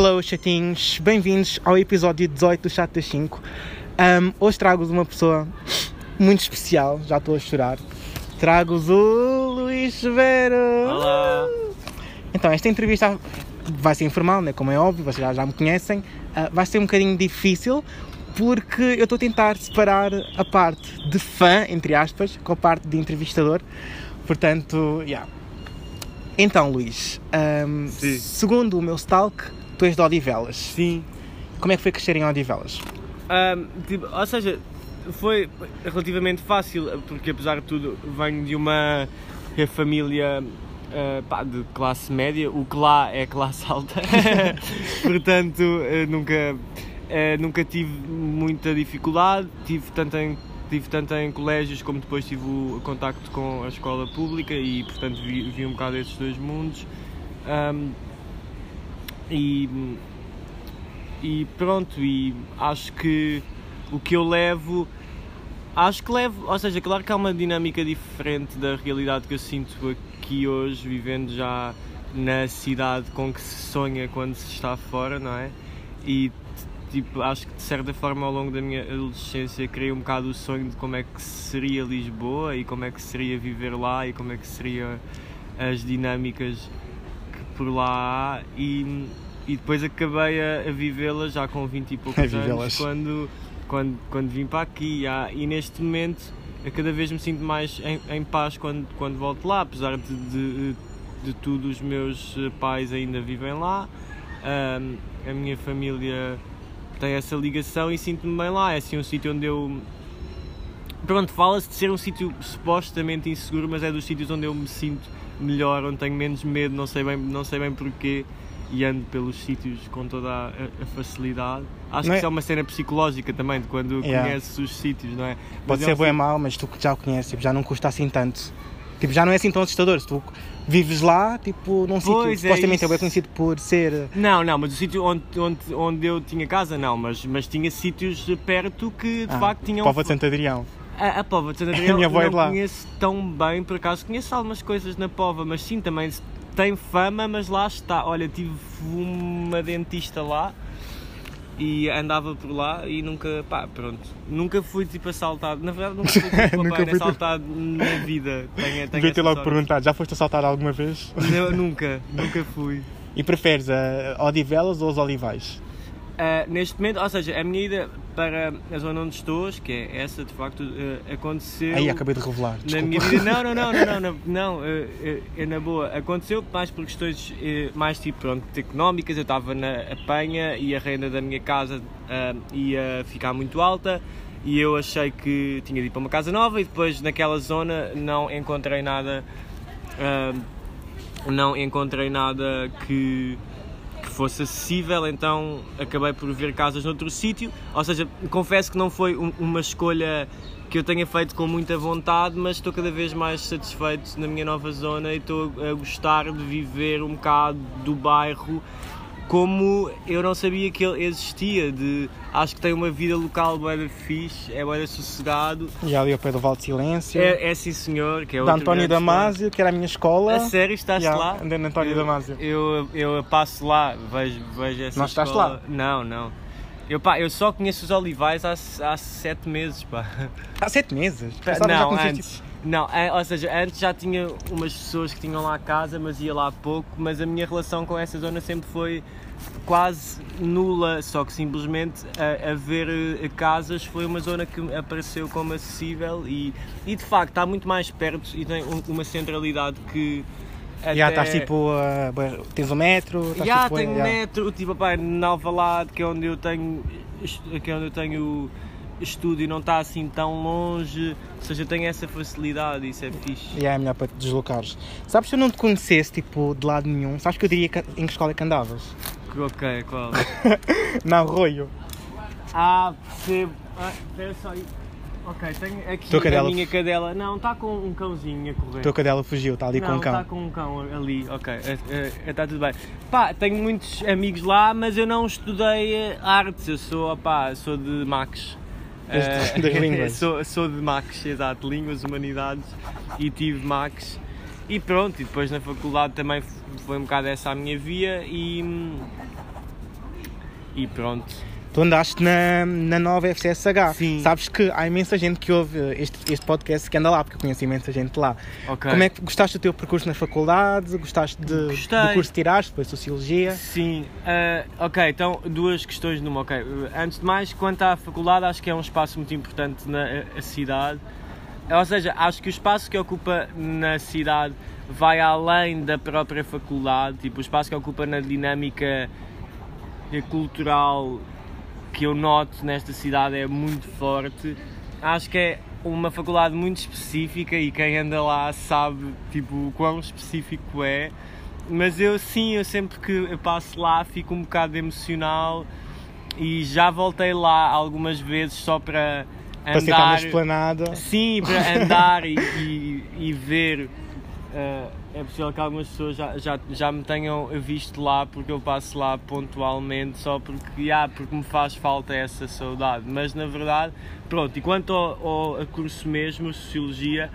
Hello, chatinhos, bem-vindos ao episódio 18 do Chat das 5. Um, hoje trago-vos uma pessoa muito especial, já estou a chorar. Trago-vos o Luís Severo. Olá. Então, esta entrevista vai ser informal, né? como é óbvio, vocês já, já me conhecem. Uh, vai ser um bocadinho difícil porque eu estou a tentar separar a parte de fã, entre aspas, com a parte de entrevistador. Portanto, yeah. Então, Luís, um, segundo o meu stalk, tu és de Odivelas. Sim. Como é que foi crescer em Odivelas? Ahm, tipo, ou seja, foi relativamente fácil, porque apesar de tudo venho de uma família ah, pá, de classe média, o que lá é classe alta, portanto ah, nunca, ah, nunca tive muita dificuldade, tive tanto em tive tanto em colégios como depois tive o contacto com a escola pública e portanto vi, vi um bocado esses dois mundos Ahm, e e pronto, e acho que o que eu levo, acho que levo, ou seja, claro que há uma dinâmica diferente da realidade que eu sinto aqui hoje, vivendo já na cidade com que se sonha quando se está fora, não é? E tipo, acho que de certa forma ao longo da minha adolescência criei um bocado o sonho de como é que seria Lisboa e como é que seria viver lá e como é que seria as dinâmicas por lá e e depois acabei a, a vivê-las já com 20 e poucos A anos quando, quando, quando vim para aqui. Ah, e neste momento eu cada vez me sinto mais em, em paz quando, quando volto lá, apesar de, de, de tudo os meus eh, pais ainda vivem lá, ah, a minha família tem essa ligação e sinto-me bem lá, é assim um sítio onde eu pronto, fala-se de ser um sítio supostamente inseguro, mas é dos sítios onde eu me sinto melhor, onde tenho menos medo, não sei bem, não sei bem porquê e ando pelos sítios com toda a, a facilidade. Acho Não que é- isso é uma cena psicológica também, de quando Yeah. conheces os sítios, não é? Mas Pode é ser um bom e mau, mas tu já o conheces, tipo, já não custa assim tanto. Tipo, já não é assim tão assustador. Se tu vives lá, tipo, num sítio é supostamente é bem conhecido por ser. Não, não, mas o sítio onde, onde, onde eu tinha casa, não, mas, mas tinha sítios perto que de ah, facto tinham. Pova de Santo Adrião. A, a Pova de Santo Adrião é não conheço tão bem, por acaso conheço algumas coisas na Pova, mas sim, também tem fama, mas lá está. Olha, tive uma dentista lá e andava por lá e nunca, pá, pronto, nunca fui tipo assaltado. Na verdade, nunca fui tipo, Nunca fui, tipo- assaltado na vida. Tenho, tenho Devia ter logo perguntado, já foste assaltado alguma vez? Não, nunca, nunca fui. E preferes a Odivelas ou os Olivais? Uh, neste momento, ou seja, a minha ida para a zona onde estou, que é essa de facto, uh, aconteceu. Aí acabei de revelar. na Desculpa. vida. Não, não, não, não, não, não, uh, na boa. Aconteceu mais por questões mais tipo pronto, económicas. Eu estava na apanha e a renda da minha casa ia ficar muito alta. E eu achei que tinha de ir para uma casa nova e depois naquela zona não encontrei nada. não encontrei nada que fosse acessível, então acabei por ver casas noutro sítio. Ou seja, confesso que não foi um- uma escolha que eu tenha feito com muita vontade, mas estou cada vez mais satisfeito na minha nova zona e estou a gostar de viver um bocado do bairro como eu não sabia que ele existia. De, acho que tem uma vida local bem fixe, é bem sossegado. E ali ao pé do Val de Silêncio. É, é sim senhor, que é da António Damasio, que era a minha escola. a sério, estás Yeah, lá? andei na António eu, Damasio. Eu, eu passo lá, vejo, vejo essa Não estás escola. lá? Não, não. Eu, pá, eu só conheço os Olivais há, há sete meses, pá. Há sete meses. Pensava já não, conhecias, antes. Não, é, ou seja, antes já tinha umas pessoas que tinham lá a casa, mas ia lá pouco, mas a minha relação com essa zona sempre foi quase nula, só que simplesmente a, a ver eh, casas foi uma zona que apareceu como acessível e, e de facto está muito mais perto e tem um- uma centralidade que tipo, Já até- estás tipo. bué- tens o metro. já tipo, tenho já. metro, tipo, pá, na Alvalade, que é onde eu tenho, que é onde eu tenho estúdio, não está assim tão longe, ou seja, tenho essa facilidade, isso é fixe. E é melhor para te deslocares. Sabes se eu não te conhecesse, tipo, de lado nenhum, sabes que eu diria que- em que escola é que andavas? Ok, qual? Na Arroio. ah, percebo. Ah, espera só aí. Ok, tenho aqui Tua cadela- a minha cadela. Não, está com um cãozinho a correr. A tua cadela fugiu, está ali com um cão. está com um cão ali, ok, está tudo bem. Pá, tenho muitos amigos lá, mas eu não estudei eh, artes, eu sou, opá, sou de Max. Das- Eh, das línguas. sou, sou de Max, exato, línguas, humanidades e tive Max. E pronto, e depois na faculdade também f- foi um bocado essa a minha via e, e pronto. Tu andaste na, na nova FCSH. Sim. Sabes que há imensa gente que ouve este, este podcast que anda lá, porque eu conheço imensa gente lá. Ok. Como é que gostaste do teu percurso na faculdade? Gostaste de, Gostei. do curso que tiraste? Foi Sociologia? Sim, ah, ok, então duas questões numa. Ok, antes de mais, quanto à faculdade, acho que é um espaço muito importante na cidade. Ou seja, acho que o espaço que ocupa na cidade vai além da própria faculdade, tipo, o espaço que ocupa na dinâmica eh, cultural que eu noto nesta cidade é muito forte. Acho que é uma faculdade muito específica e quem anda lá sabe tipo, o quão específico é. Mas eu sim, eu sempre que eu passo lá fico um bocado emocional e já voltei lá algumas vezes só para Para sentar na andar. esplanada? Sim, para andar e, e, e ver. eh, é possível que algumas pessoas já, já, já me tenham visto lá porque eu passo lá pontualmente só porque, yeah, porque me faz falta essa saudade. Mas na verdade, pronto, e quanto ao, ao curso mesmo, Sociologia,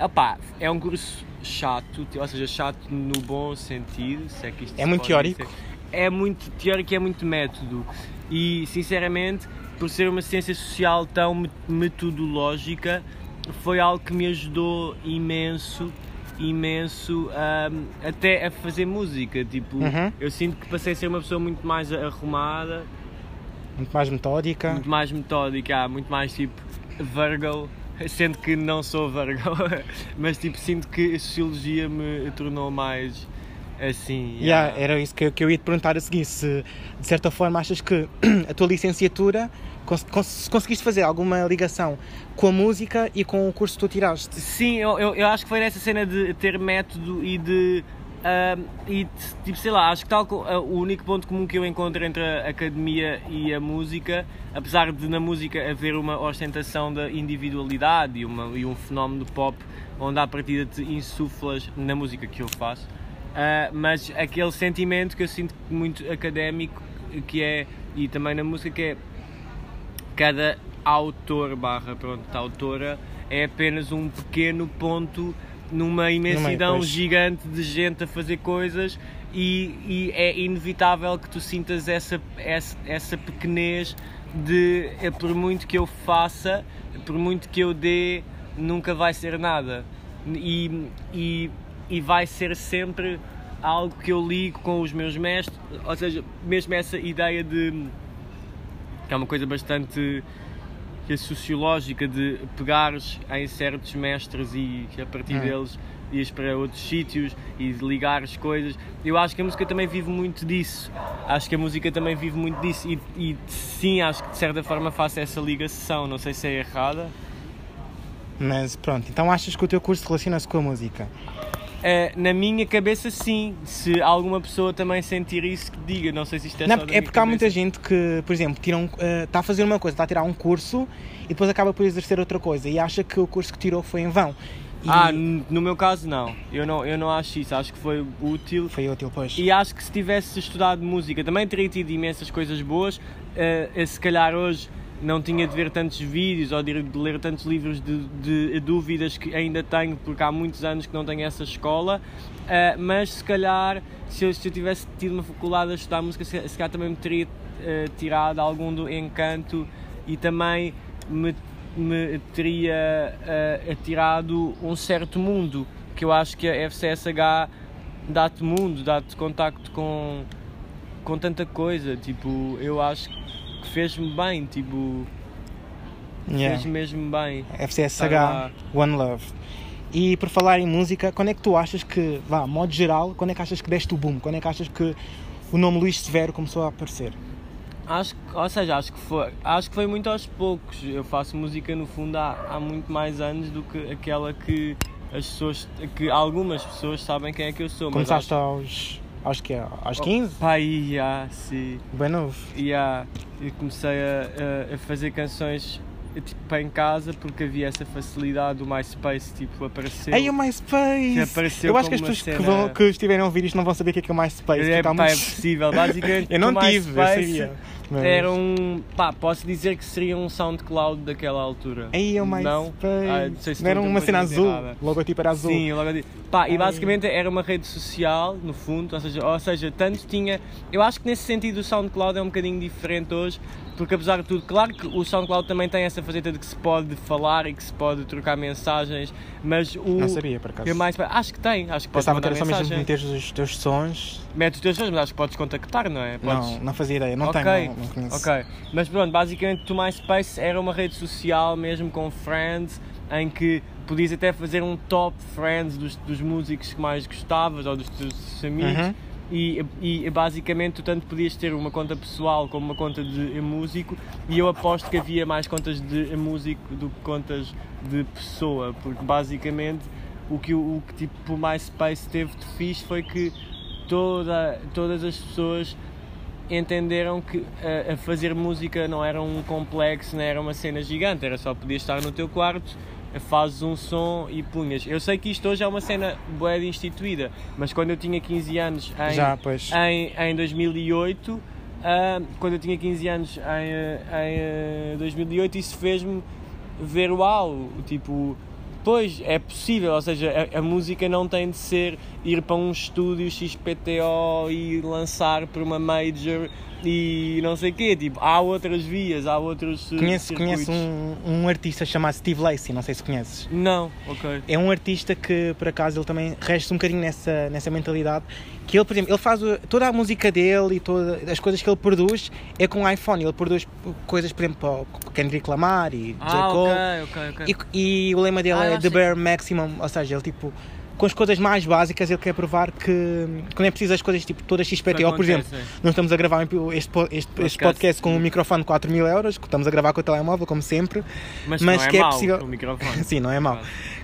opá, é um curso chato, ou seja, chato no bom sentido, se é que isto É muito teórico? dizer. É muito teórico e é muito método. E sinceramente, por ser uma ciência social tão me- metodológica, foi algo que me ajudou imenso, imenso ahm, até a fazer música. Tipo, Uhum. eu sinto que passei a ser uma pessoa muito mais arrumada, Muito mais metódica? muito mais metódica, muito mais tipo Virgo, sendo que não sou Virgo, mas tipo sinto que a sociologia me tornou mais assim. Yeah, era isso que eu, que eu ia te perguntar a seguir. Se de certa forma achas que a tua licenciatura cons cons conseguiste fazer alguma ligação com a música e com o curso que tu tiraste? Sim, eu, eu, eu acho que foi nessa cena de ter método e de. ahm, e tipo, sei lá, acho que tal ah, o único ponto comum que eu encontro entre a academia e a música, apesar de na música haver uma ostentação da individualidade e, uma, e um fenómeno pop onde à partida te insuflas na música que eu faço, ah, mas aquele sentimento que eu sinto muito académico que é, e também na música, que é cada autor barra pronto, autora é apenas um pequeno ponto numa imensidão gigante de gente a fazer coisas e, e é inevitável que tu sintas essa, essa, essa pequenez de é, por muito que eu faça, por muito que eu dê, nunca vai ser nada. E, e, e vai ser sempre algo que eu ligo com os meus mestres, ou seja, mesmo essa ideia de que é uma coisa bastante que é sociológica de pegares em certos mestres e a partir Hum. deles ires para outros sítios e de ligar as coisas. Eu acho que a música também vive muito disso. Acho que a música também vive muito disso e, e sim, acho que de certa forma faço essa ligação. Não sei se é errada. Mas pronto, então achas que o teu curso relaciona-se com a música? Eh, na minha cabeça, sim. Se alguma pessoa também sentir isso, que diga. Não sei se isto é Não, só é porque há muita cabeça. gente que, por exemplo, tira um, eh, está a fazer uma coisa, está a tirar um curso e depois acaba por exercer outra coisa e acha que o curso que tirou foi em vão. E Ah, no meu caso, não. Eu, não. eu não acho isso. Acho que foi útil. foi útil, pois. E acho que se tivesse estudado música também teria tido imensas coisas boas. Eh, se calhar hoje não tinha de ver tantos vídeos ou de de ler tantos livros de, de dúvidas que ainda tenho, porque há muitos anos que não tenho essa escola. Eh, mas se calhar, se eu, se eu tivesse tido uma faculdade a estudar música, se, se calhar também me teria eh, tirado algum do encanto e também me, me teria tirado um certo mundo que eu acho que a FCSH dá-te mundo, dá-te contacto com, com tanta coisa. Tipo, eu acho que fez-me bem, tipo, Yeah. fez mesmo bem. FCSH, Tá One Love. E por falar em música, quando é que tu achas que, vá, modo geral, quando é que achas que deste o boom? Quando é que achas que o nome Luís Severo começou a aparecer? Acho que, ou seja, acho que foi, acho que foi muito aos poucos. Eu faço música no fundo há, há muito mais anos do que aquela que as pessoas, que algumas pessoas sabem quem é que eu sou. mas Começaste acho- aos, aos quê? Aos 15? Pai, yeah, sim. Bem novo. Yeah, eu comecei a, a- a fazer canções tipo em casa porque havia essa facilidade do MySpace tipo apareceu. Ei, o MySpace! Apareceu Eu acho que as pessoas uma que, vão, cena- que estiverem a ouvir isto não vão saber o que é, que é o MySpace. é, pá, é possível, basicamente. Eu não tive, eu MySpace sabia. Mas- Era um. pá, posso dizer que seria um SoundCloud daquela altura. Aí é o mais. Não? Ah, não sei se não era uma cena azul. O logotipo era azul. Sim, logo a dizer. Pá, e Ai. basicamente era uma rede social, no fundo, ou seja, ou seja, tanto tinha. Eu acho que nesse sentido o SoundCloud é um bocadinho diferente hoje, porque apesar de tudo, claro que o SoundCloud também tem essa faceta de que se pode falar e que se pode trocar mensagens, mas o. Não sabia, por acaso. que mais, acho que tem, acho que pode Pensava que era só mesmo meter os teus sons. Mete os teus sons, mas acho que podes contactar, não é? Podes... Não, não fazia ideia. Não Ok, tenho, não, não conheço. Ok, mas pronto, basicamente o MySpace era uma rede social mesmo com friends em que podias até fazer um top friends dos, dos músicos que mais gostavas ou dos teus amigos Uhum. E, e basicamente tu tanto podias ter uma conta pessoal como uma conta de músico e eu aposto que havia mais contas de músico do que contas de pessoa porque basicamente o que o, que tipo o MySpace teve de fixe foi que toda, todas as pessoas entenderam que a, a fazer música não era um complexo, não era uma cena gigante, era só podias estar no teu quarto, fazes um som e punhas. Eu sei que isto hoje é uma cena de instituída, mas quando eu tinha 15 anos em, Já, em, em 2008, ah, quando eu tinha 15 anos em, ah, em ah, 2008, isso fez-me ver uau, tipo, pois é possível, ou seja, a, a música não tem de ser ir para um estúdio XPTO e lançar para uma major e não sei o quê, tipo, há outras vias, há outros eh, Conheço, circuitos. conheço um, um artista chamado Steve Lacey, não sei se conheces. Não, ok. É um artista que, por acaso, ele também resta um bocadinho nessa, nessa mentalidade. Que ele, por exemplo, ele faz toda a música dele e todas as coisas que ele produz é com iPhone. Ele produz coisas, por exemplo, para o Kendrick Lamar e J. Ah, Cole. ok, ok, ok. E, e o lema dele Ah, é The Bare Maximum, ou seja, ele tipo, com as coisas mais básicas, ele quer provar que, não é preciso as coisas tipo todas XPTO, por exemplo. acontece, Nós estamos a gravar este, este, este Podcast. com um microfone de 4 mil euros, que estamos a gravar com o telemóvel, como sempre. Mas, mas é que é mau, possível-. Sim, não é mau.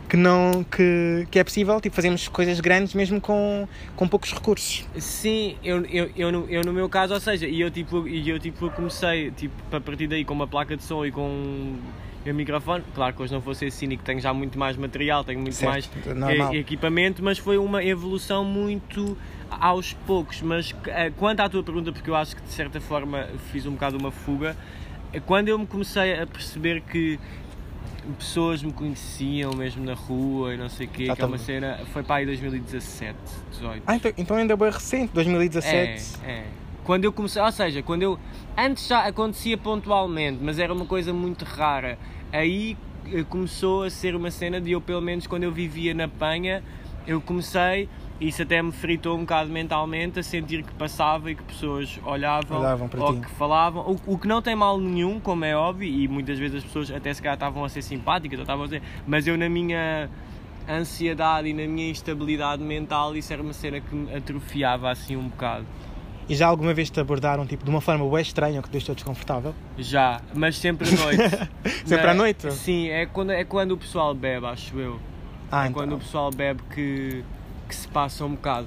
Que, não, que, que é possível tipo, fazermos coisas grandes mesmo com, com poucos recursos. Sim, eu, eu, eu, no, eu no meu caso, ou seja, e eu tipo, e eu tipo comecei tipo, a partir daí com uma placa de som e com um microfone, claro que hoje não vou ser cínico, tenho já muito mais material, tenho muito Certo, mais normal. e- equipamento, mas foi uma evolução muito aos poucos. Mas eh, quanto à tua pergunta, porque eu acho que de certa forma fiz um bocado uma fuga, eh, quando eu me comecei a perceber que pessoas me conheciam mesmo na rua e não sei o quê, Ah, que é uma tá. cena, foi para aí 2017, 18. Ah, então, então ainda é bem recente, 2017. É, é. Quando eu comecei, ou seja, quando eu. Antes já acontecia pontualmente, mas era uma coisa muito rara. Aí eh, começou a ser uma cena de eu, pelo menos quando eu vivia na Penha, eu comecei, isso até me fritou um bocado mentalmente, a sentir que passava e que pessoas olhavam, Olhavam para ou ti. que falavam, o, o que não tem mal nenhum, como é óbvio, e muitas vezes as pessoas até se calhar estavam a ser simpáticas, ou estavam a dizer, mas eu na minha ansiedade e na minha instabilidade mental, isso era uma cena que me atrofiava assim um bocado. E já alguma vez te abordaram tipo, de uma forma bem estranha que te deixou desconfortável? Já, mas sempre à noite. Sempre Na- à noite? Sim, é quando, é quando o pessoal bebe, acho eu. Ah, é quando o então. pessoal bebe que, que se passa um bocado.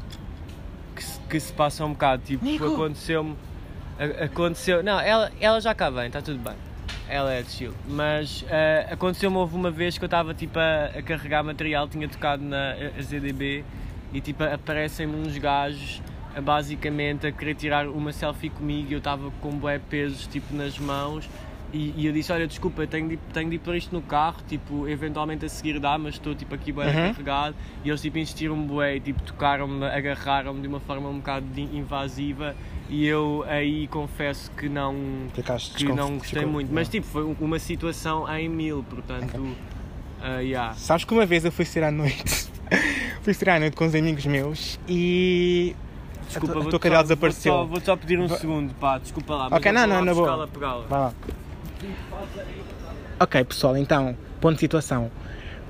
Que se, que se passa um bocado. Tipo, aconteceu-me. Aconteceu. Não, ela, ela já cá vem, está tudo bem. Ela é de chill. Mas eh, aconteceu-me houve uma vez que eu estava tipo a, a carregar material, tinha tocado na ZDB e tipo aparecem-me uns gajos basicamente a querer tirar uma selfie comigo e eu estava com bué pesos tipo nas mãos e, e eu disse, olha, desculpa, tenho de, tenho de ir por isto no carro, tipo, eventualmente a seguir dá, mas estou tipo aqui bué Uhum. carregado e eles tipo insistiram bué, e, tipo tocaram-me, agarraram-me de uma forma um bocado invasiva e eu aí confesso que não Ficaste que não gostei ficou- muito, mas tipo, foi uma situação em mil, portanto, ah, yeah. Sabes que uma vez eu fui sair à noite. fui sair à noite com uns amigos meus e. Desculpa, a, a tua cadela só- desapareceu. Vou-te só, vou-te só pedir um Va- segundo, pá, desculpa lá. Ok, não, vou não, na boa. pegá-la. Vai lá. Ok, pessoal, então, ponto de situação.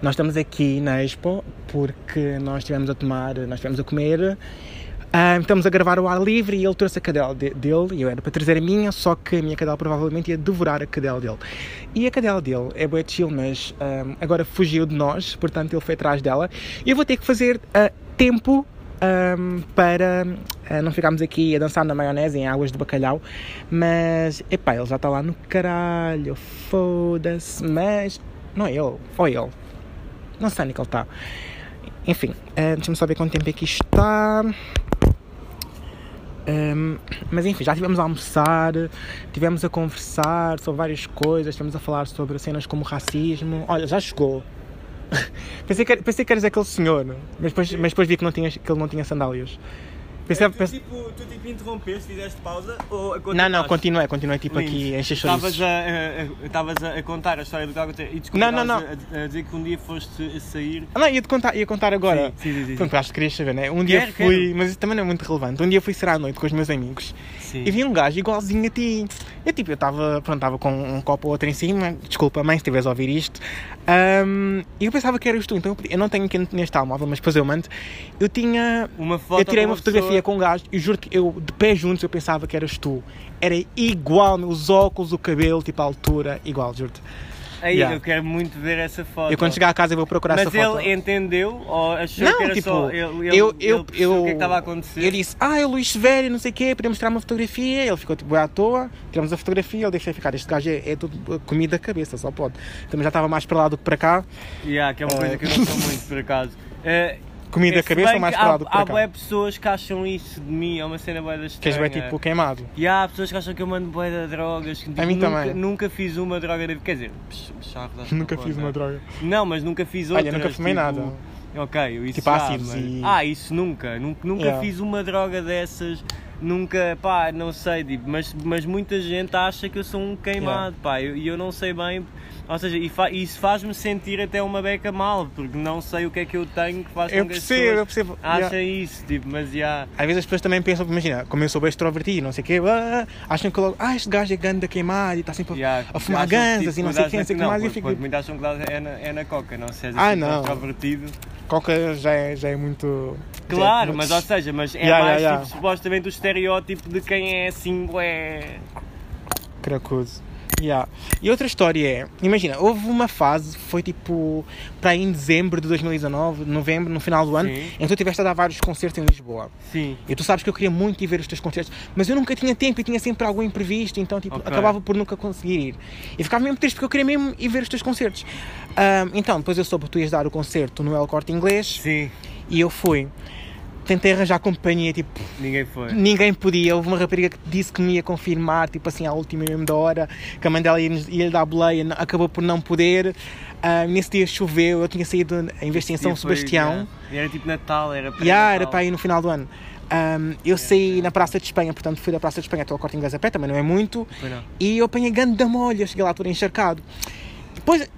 Nós estamos aqui na Expo porque nós estivemos a tomar, nós estivemos a comer, ah, estamos a gravar ao ar livre e ele trouxe a cadela de- dele e eu era para trazer a minha, só que a minha cadela provavelmente ia devorar a cadela dele. E a cadela dele é boa chill, mas ah, agora fugiu de nós, portanto ele foi atrás dela e eu vou ter que fazer ah, tempo ahm, para ah, não ficarmos aqui a dançar na maionese em águas de bacalhau. Mas, epá, ele já está lá no caralho, foda-se. Mas, não é ele, ou ele. Não sei onde é que ele está. Enfim, ah, deixa-me só ver quanto tempo é que isto está. Um, mas enfim, já estivemos a almoçar, estivemos a conversar sobre várias coisas, estivemos a falar sobre cenas como racismo. Olha, já chegou. pensei, que, pensei que eras aquele senhor, mas depois, mas depois vi que, não tinha, que ele não tinha sandálias. Pensei, tu, pensei- tipo, tu tipo interrompeste, fizeste pausa ou Não, não, continuei, continuei tipo aqui a encher Estavas chouriços. a, a, a- estavas a, contar a história do que aconteceu e desculpa, Não, não, estavas A, a dizer que um dia foste a sair. Ah, não, ia-te contar, ia contar agora. Sim, sim, sim, sim. Pronto, acho que querias saber, né? Um dia Quero, fui, quero. mas isso também não é muito relevante. Um dia fui sair à noite com os meus amigos Sim. e vi um gajo igualzinho a ti. Eu tipo, eu estava, pronto, estava com um copo ou outro em cima, desculpa mãe se estiveres a ouvir isto. Ahm, E eu pensava que eras tu, então eu eu não tenho aqui neste telemóvel, mas depois eu mando. Eu tinha. Uma foto eu tirei com uma fotografia pessoa- com um gajo e juro que eu, de pé juntos, eu pensava que eras tu. Era igual, os óculos, o cabelo, tipo a altura, igual, juro-te. Aí, Yeah. eu quero muito ver essa foto. Eu quando chegar a casa eu vou procurar Mas essa foto. ele entendeu ou achou Não, que era tipo, só. Ele, ele, eu, ele eu, percebeu eu, o que é que estava a acontecer? Eu disse, ah, é o Luís Severo, não sei o quê, podemos tirar uma fotografia. Ele ficou tipo, "Bué à toa, tiramos a fotografia, ele deixou ficar. Este gajo é, é tudo comida da cabeça, só pode. Também já estava mais para lá do que para cá. Yeah, que é uma coisa Eh, que eu não sou muito, por acaso. Eh, Comida da se cabeça ou mais para lá há, do que para há cá? bué pessoas que acham isso de mim, é uma cena bué da Que és estranha. bem tipo queimado. E há pessoas que acham que eu mando bué de drogas. que, tipo, A mim nunca, também. Nunca fiz uma droga, de- quer dizer, psh, charro dá-se Nunca na fiz uma droga. Não, mas nunca fiz Olha, outras. nunca fumei tipo, nada. Ok, isso Tipo já, ácidos mas- e- Ah, isso nunca. Nunca, nunca Yeah. fiz uma droga dessas. Nunca, pá, não sei, tipo, mas, mas muita gente acha que eu sou um queimado, pá, e eu, e eu não sei bem. Ou seja, e fa- isso faz-me sentir até uma beca mal, porque não sei o que é que eu tenho que faz Eu com que as eu percebo. achem Yeah. isso, tipo, mas já. Às vezes as pessoas também pensam, imagina, como eu sou bem extrovertido, não sei o quê, ah, acham que logo, ah, este gajo é ganda queimado e está sempre a- Yeah, a fumar ganzas tipo, e não sei o quê, não sei o que mais. E fico, quando muitos acham que é na, é na coca, não seja Ah, assim não. extrovertido. Coca já é, já é muito. Claro, já é mas muito- ou seja, mas é Yeah, mais yeah, yeah. tipo supostamente o estereótipo de quem é assim, ué. Cracudo. Yeah. E outra história é, imagina, houve uma fase, foi tipo para aí em dezembro de 2019, novembro, no final do ano, Sim. em que tu estiveste a dar vários concertos em Lisboa. Sim. E tu sabes que eu queria muito ir ver os teus concertos, mas eu nunca tinha tempo e tinha sempre algo imprevisto, então tipo, Ok. acabava por nunca conseguir ir. E ficava mesmo triste porque eu queria mesmo ir ver os teus concertos. Ahm, então, depois eu soube que tu ias dar o concerto no El Corte Inglês Sim. e eu fui. Tentei arranjar companhia, tipo, Ninguém foi. Ninguém podia. Houve uma rapariga que disse que me ia confirmar, tipo assim, à última mesmo da hora, que a mãe dela ia, ia lhe dar boleia, acabou por não poder. Ah, nesse dia choveu, eu tinha saído em vez de em São foi, Sebastião. yeah. E Era tipo Natal, era para E ah, era para ir no final do ano. Um, eu saí na Praça de Espanha, portanto fui da Praça de Espanha até ao Corte Inglês a pé, também não é muito, não. e eu apanhei grande da molha, cheguei lá todo encharcado. Depois,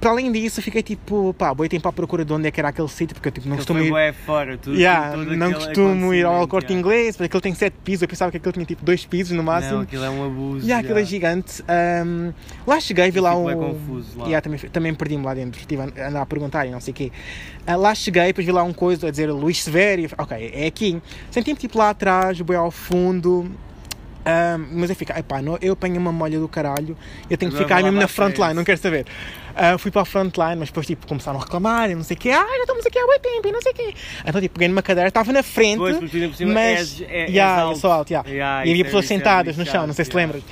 para além disso, fiquei tipo, pá, boi tempo à procura de onde é que era aquele sítio, porque eu tipo, não costumo ir. bué fora, tudo, Yeah, tudo não costumo ir ao corte yeah. inglês, porque aquilo tem sete pisos, eu pensava que aquilo tinha tipo dois pisos no máximo. Não, aquilo é um abuso. Yeah, aquilo é gigante. Um, lá cheguei, vi lá fico um. bué confuso lá. Yeah, também, também perdi-me lá dentro, estive a andar a perguntar e não sei o quê. Ah, lá cheguei, depois vi lá um coisa a dizer Luís Severo, ok, é aqui. Senti-me tipo lá atrás, bem ao fundo. Um, mas eu fico, epá, não, eu apanho uma molha do caralho, eu tenho que ficar mesmo na frontline, não quero saber. Ah, fui para a frontline, mas depois tipo, começaram a reclamar e não sei o quê, ah, já estamos aqui há muito tempo e não sei o quê. Então tipo, peguei numa cadeira, estava na frente, Pois, por cima mas é- és yeah, eu alto. sou alto, yeah. Yeah, e havia é- pessoas é sentadas no chão, não sei se te lembras.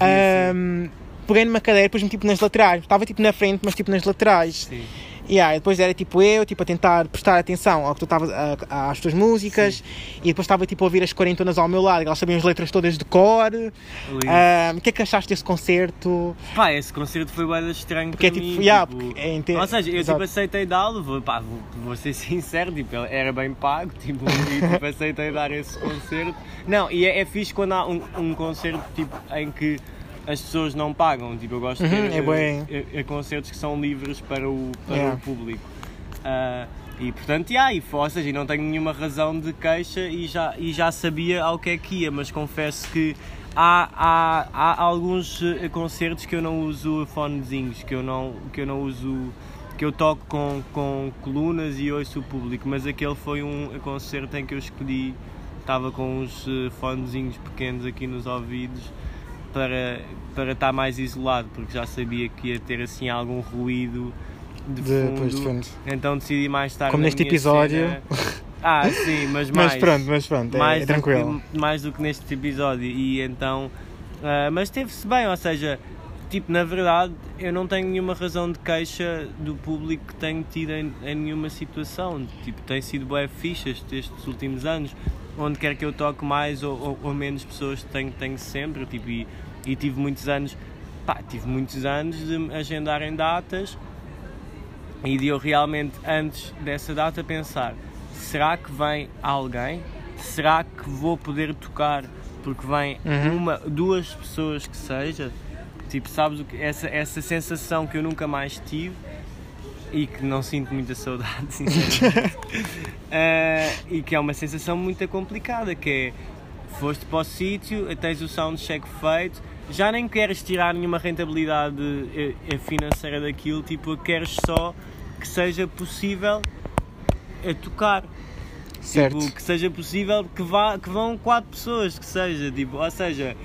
Ahm, peguei numa cadeira, depois me tipo nas laterais. Estava tipo na frente, mas tipo nas laterais. Sim. E aí, depois era tipo eu, tipo a tentar prestar atenção ao que tu estavas às tuas músicas. E depois estava tipo a ouvir as quarentonas ao meu lado, elas sabiam as letras todas de cor. O que é que achaste desse concerto? Pá, esse concerto foi bué estranho Porque é tipo, mim. yeah, tipo- porque é inte- Ou seja, eu Exato. tipo aceitei dá-lo, vou, pá, vou, vou ser sincero, tipo, era bem pago, tipo, e tipo, aceitei dar esse concerto. Não, e é, é fixe quando há um, um concerto tipo, em que as pessoas não pagam, tipo, eu gosto de Uhum, ter é bué. eh, eh, concertos que são livres para o, para Yeah. o público. Ah, e portanto, yeah, e, seja, e não tenho nenhuma razão de queixa e já, e já sabia ao que é que ia, mas confesso que há, há, há alguns eh, concertos que eu não uso fonezinhos, que eu não, que eu não uso, que eu toco com, com colunas e ouço o público, mas aquele foi um concerto em que eu escolhi, estava com uns eh, fonezinhos pequenos aqui nos ouvidos para, para estar mais isolado, porque já sabia que ia ter assim algum ruído de De- fundo, depois de fundo. então decidi mais estar Como neste episódio. cena. Ah, sim, mas mais. Mas pronto, mas pronto, é, mais é tranquilo. que- mais do que neste episódio. E então. ah, mas teve-se bem, ou seja, tipo, na verdade, eu não tenho nenhuma razão de queixa do público que tenho tido em, em nenhuma situação. Tipo, tem sido bué fichas estes últimos anos. Onde quer que eu toque mais ou, ou, ou menos pessoas tenho, tenho sempre, tipo, e, e tive muitos anos, pá, tive muitos anos de me agendarem datas e de eu realmente antes dessa data pensar, será que vem alguém? Será que vou poder tocar porque vem Uhum. uma, duas pessoas que seja? Tipo, sabes o que essa, essa sensação que eu nunca mais tive e que não sinto muita saudade, sinceramente. Eh, e que é uma sensação muito complicada, que é foste para o sítio, tens o soundcheck feito, já nem queres tirar nenhuma rentabilidade eh, financeira daquilo, tipo, queres só que seja possível eh, tocar. Certo. Tipo, que seja possível que, vá, que vão quatro pessoas, que seja, tipo, ou seja,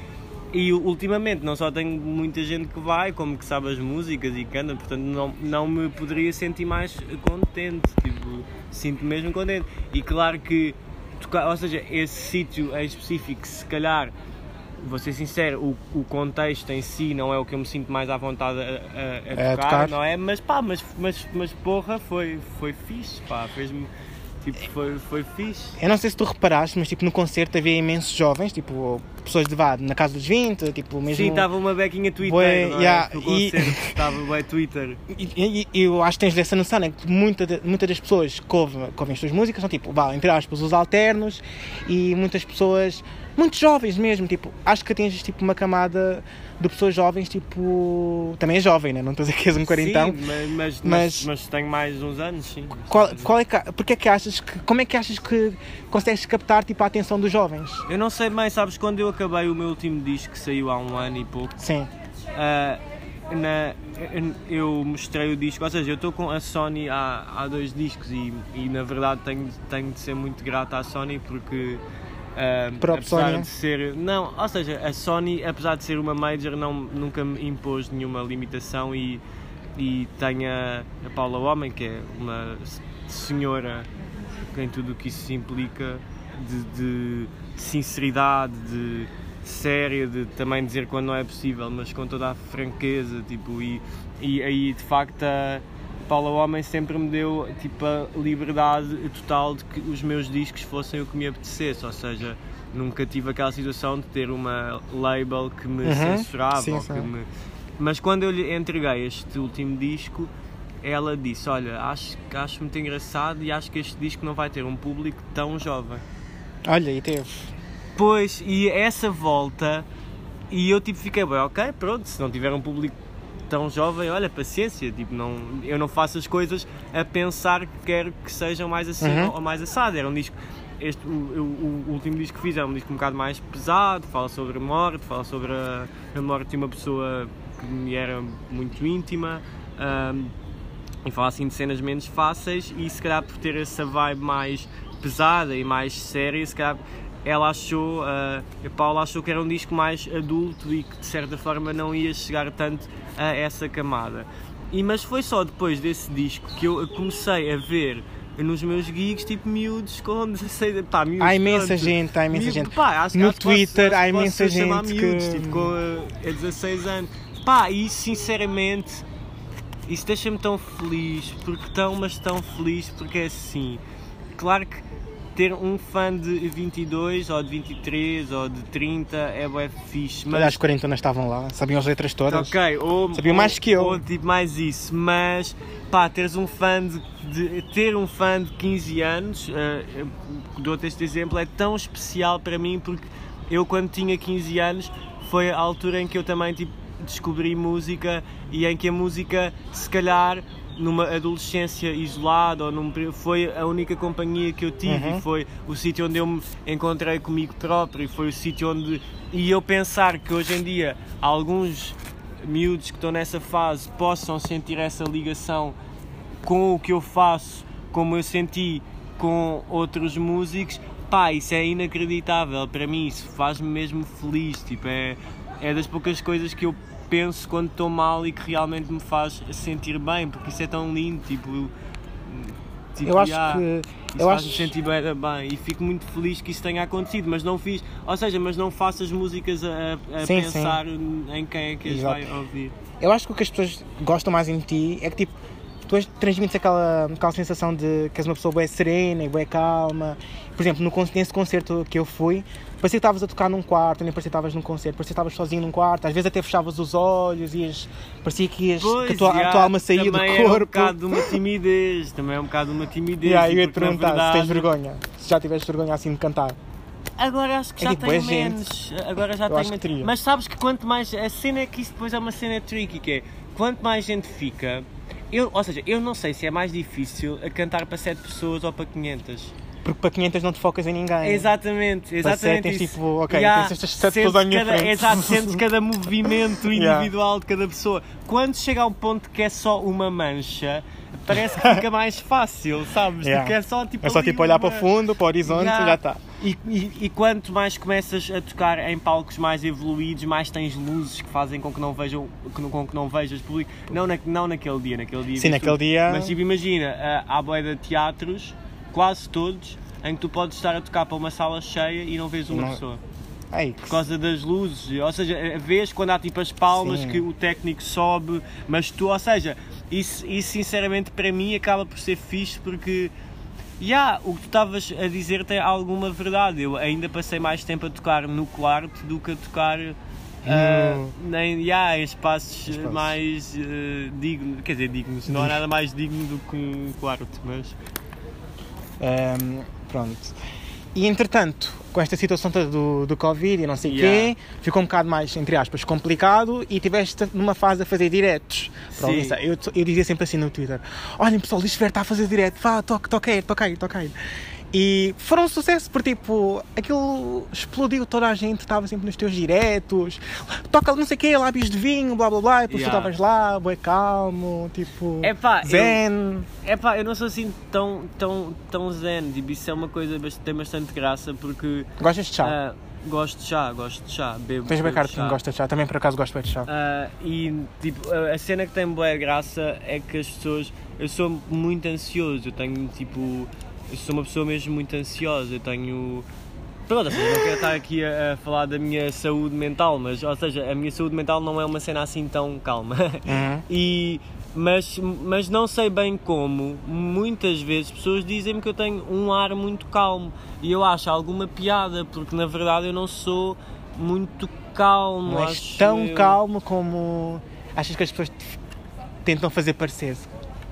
e ultimamente não só tenho muita gente que vai, como que sabe as músicas e canta, portanto não, não me poderia sentir mais contente, tipo, sinto mesmo contente. E claro que, tocar, ou seja, esse sítio em específico, se calhar, vou ser sincero, o, o contexto em si não é o que eu me sinto mais à vontade a, a- a É, a tocar, tocar. não é? Mas pá, mas, mas, mas porra, foi, foi fixe, pá, fez-me, tipo, foi, foi fixe. Eu não sei se tu reparaste, mas tipo no concerto havia imensos jovens, tipo pessoas de vá, na casa dos 20, tipo mesmo. Sim, estava uma bequinha Twitter, não é? yeah, No e- concerto, estava bem Twitter. E, e- eu acho que tens dessa noção, né? que muita muitas das pessoas que ouvem, que ouvem as tuas músicas são tipo, vá, entre aspas, os alternos e muitas pessoas, muito jovens mesmo, tipo, acho que atinges tipo uma camada de pessoas jovens, tipo, também é jovem, né? Não estou a dizer que és um quarentão. Sim, mas, mas, mas- mas, tenho mais uns anos, sim. Qual, qual é que, porque é que achas que, como é que achas que consegues captar tipo a atenção dos jovens? Eu não sei bem, sabes, quando eu acabei o meu último disco, que saiu há um ano e pouco, Sim. ah, na- eu mostrei o disco, ou seja, eu estou com a Sony há, há dois discos e, e na verdade tenho, tenho de ser muito grato à Sony porque ah, Próprio apesar Sony. de ser. Não, ou seja, a Sony, apesar de ser uma major, não, nunca me impôs nenhuma limitação e, e tem a, a Paula Homem, que é uma senhora em tudo o que isso implica de, de sinceridade, de séria, de também dizer quando não é possível, mas com toda a franqueza, tipo, e, e aí de facto a Paula Homem sempre me deu tipo a liberdade total de que os meus discos fossem o que me apetecesse, ou seja, nunca tive aquela situação de ter uma label que me Uhum, censurava sim, sim. que me... Mas quando eu lhe entreguei este último disco, ela disse, olha, acho, acho muito engraçado e acho que este disco não vai ter um público tão jovem. Olha, e teve. Pois, e essa volta, e eu tipo fiquei bem, ok, pronto, se não tiver um público tão jovem, olha, paciência, tipo, não, eu não faço as coisas a pensar que quero que sejam mais assim Uhum. ou, mais assado. Era um disco, este, o, o- o último disco que fiz é um disco um bocado mais pesado, fala sobre a morte, fala sobre a, a morte de uma pessoa que me era muito íntima. ahm, e fala assim de cenas menos fáceis e se calhar por ter essa vibe mais pesada e mais séria, se calhar ela achou, ah, a Paula achou que era um disco mais adulto e que de certa forma não ia chegar tanto a essa camada. E, mas foi só depois desse disco que eu comecei a ver nos meus gigs tipo miúdos com 16 pá, miúdos, Há imensa pronto. gente, há imensa Miúdo, gente. pá, No posso- Twitter acho há posso imensa gente miúdos, que- tipo, com eh, 16 anos. Pá, e sinceramente isso deixa-me tão feliz, porque tão, mas tão feliz, porque é assim. Claro que ter um fã de 22 ou de 23 ou de 30 é bué fixe, Mas mas as 40 não estavam lá, sabiam as letras todas. Ok, ou, Sabia ou- mais que eu. Ou tipo mais isso, mas pá, teres um fã de, de- ter um fã de 15 anos, eu dou-te este exemplo, é tão especial para mim porque eu quando tinha 15 anos foi a altura em que eu também tipo, descobri música e em que a música se calhar numa adolescência isolada ou num foi a única companhia que eu tive Uhum. e foi o sítio onde eu me encontrei comigo próprio e foi o sítio onde e eu pensar que hoje em dia alguns miúdos que estão nessa fase possam sentir essa ligação com o que eu faço, como eu senti com outros músicos, pá, isso é inacreditável para mim, isso faz-me mesmo feliz, tipo, é, é das poucas coisas que eu penso quando estou mal e que realmente me faz sentir bem, porque isso é tão lindo, tipo, tipo Eu acho que. isso Eu faz-me acho, sentir bem, bem e fico muito feliz que isso tenha acontecido, mas não fiz, ou seja, mas não faço as músicas a, a Sim, pensar em quem é que as Exato. vai ouvir. eu acho que o que as pessoas gostam mais em ti é que tipo. Tu transmites aquela, aquela sensação de que és uma pessoa bem serena e bem calma. Por exemplo, no, nesse concerto que eu fui, parecia que estavas a tocar num quarto, nem parecia que estavas num concerto, parecia que estavas sozinho num quarto, às vezes até fechavas os olhos, ias, parecia que, ias, que a, tua, a tua alma saía do também É um corpo. bocado de uma timidez, também é um bocado de uma timidez. Yeah, eu ia te perguntar se verdade, tens vergonha, se já tiveste vergonha assim de cantar. Agora acho que É já depois, tenho gente, menos. Agora já eu tenho menos. Mas sabes que quanto mais. A cena é que isso depois é uma cena tricky, que é quanto mais gente fica. Eu, ou seja, eu não sei se é mais difícil a cantar para 7 pessoas ou para 500. Porque para 500 não te focas em ninguém. Exatamente, Para sete exatamente. tens isso. tipo, ok, Yeah, tens estas sete sentes pessoas à minha cada, frente. Exato, sentes cada movimento Yeah. individual de cada pessoa. Quando chega ao ponto que é só uma mancha, parece que fica mais fácil, sabes? Yeah. Porque é só tipo. É só tipo olhar uma- para o fundo, para o horizonte Yeah. e já está. E, e- e quanto mais começas a tocar em palcos mais evoluídos, mais tens luzes que fazem com que não vejam, que não- com que não vejas público. Não, na- não naquele dia, naquele dia. Sim, naquele dia- Mas tipo, imagina, ah, há boia de teatros, quase todos, em que tu podes estar a tocar para uma sala cheia e não vês uma Não- pessoa. Ei, Por causa das luzes, ou seja, eh, vês quando há tipo as palmas Sim. que o técnico sobe, mas tu, ou seja, isso, isso sinceramente para mim acaba por ser fixe porque já, o que tu estavas a dizer tem alguma verdade. Eu ainda passei mais tempo a tocar no quarto do que a tocar ah, nem, em espaços, eh, Espaços. mais eh, dignos, quer dizer, dignos, não há nada mais digno do que um quarto, mas Ehm, pronto. E entretanto, com esta situação toda do, do Covid e não sei o Yeah. quê, ficou um bocado mais, entre aspas, complicado e tiveste numa fase a fazer diretos. Para o Sim. Insta. eu, eu dizia sempre assim no Twitter: olhem pessoal, isto está a fazer direto, vá, toca aí, toca aí, toca aí. E foram um sucesso, porque tipo, aquilo explodiu, toda a gente estava sempre nos teus diretos, toca não sei o quê, lábios de vinho, blá blá blá, e depois Yeah. tu estavas lá, bué calmo, tipo, Epá, eu- zen. É pá, eu não sou assim tão, tão, tão zen, tipo, isso é uma coisa que tem bastante graça porque Gostas de chá? ah, gosto de chá, gosto de chá, bebo. Tens bem cara chá. gosta de chá, também por acaso gosto bem de chá. Ah, e tipo, a a cena que tem boa graça é que as pessoas. Eu sou muito ansioso, eu tenho tipo. Eu sou uma pessoa mesmo muito ansiosa, eu tenho. Pronto, seja, não quero estar aqui a, a falar da minha saúde mental, mas, ou seja, a minha saúde mental não é uma cena assim tão calma. Uhum. E, mas, mas não sei bem como, muitas vezes pessoas dizem-me que eu tenho um ar muito calmo e eu acho alguma piada, porque na verdade eu não sou muito calmo. Não és tão eu. calmo como achas que as pessoas te tentam fazer parecer.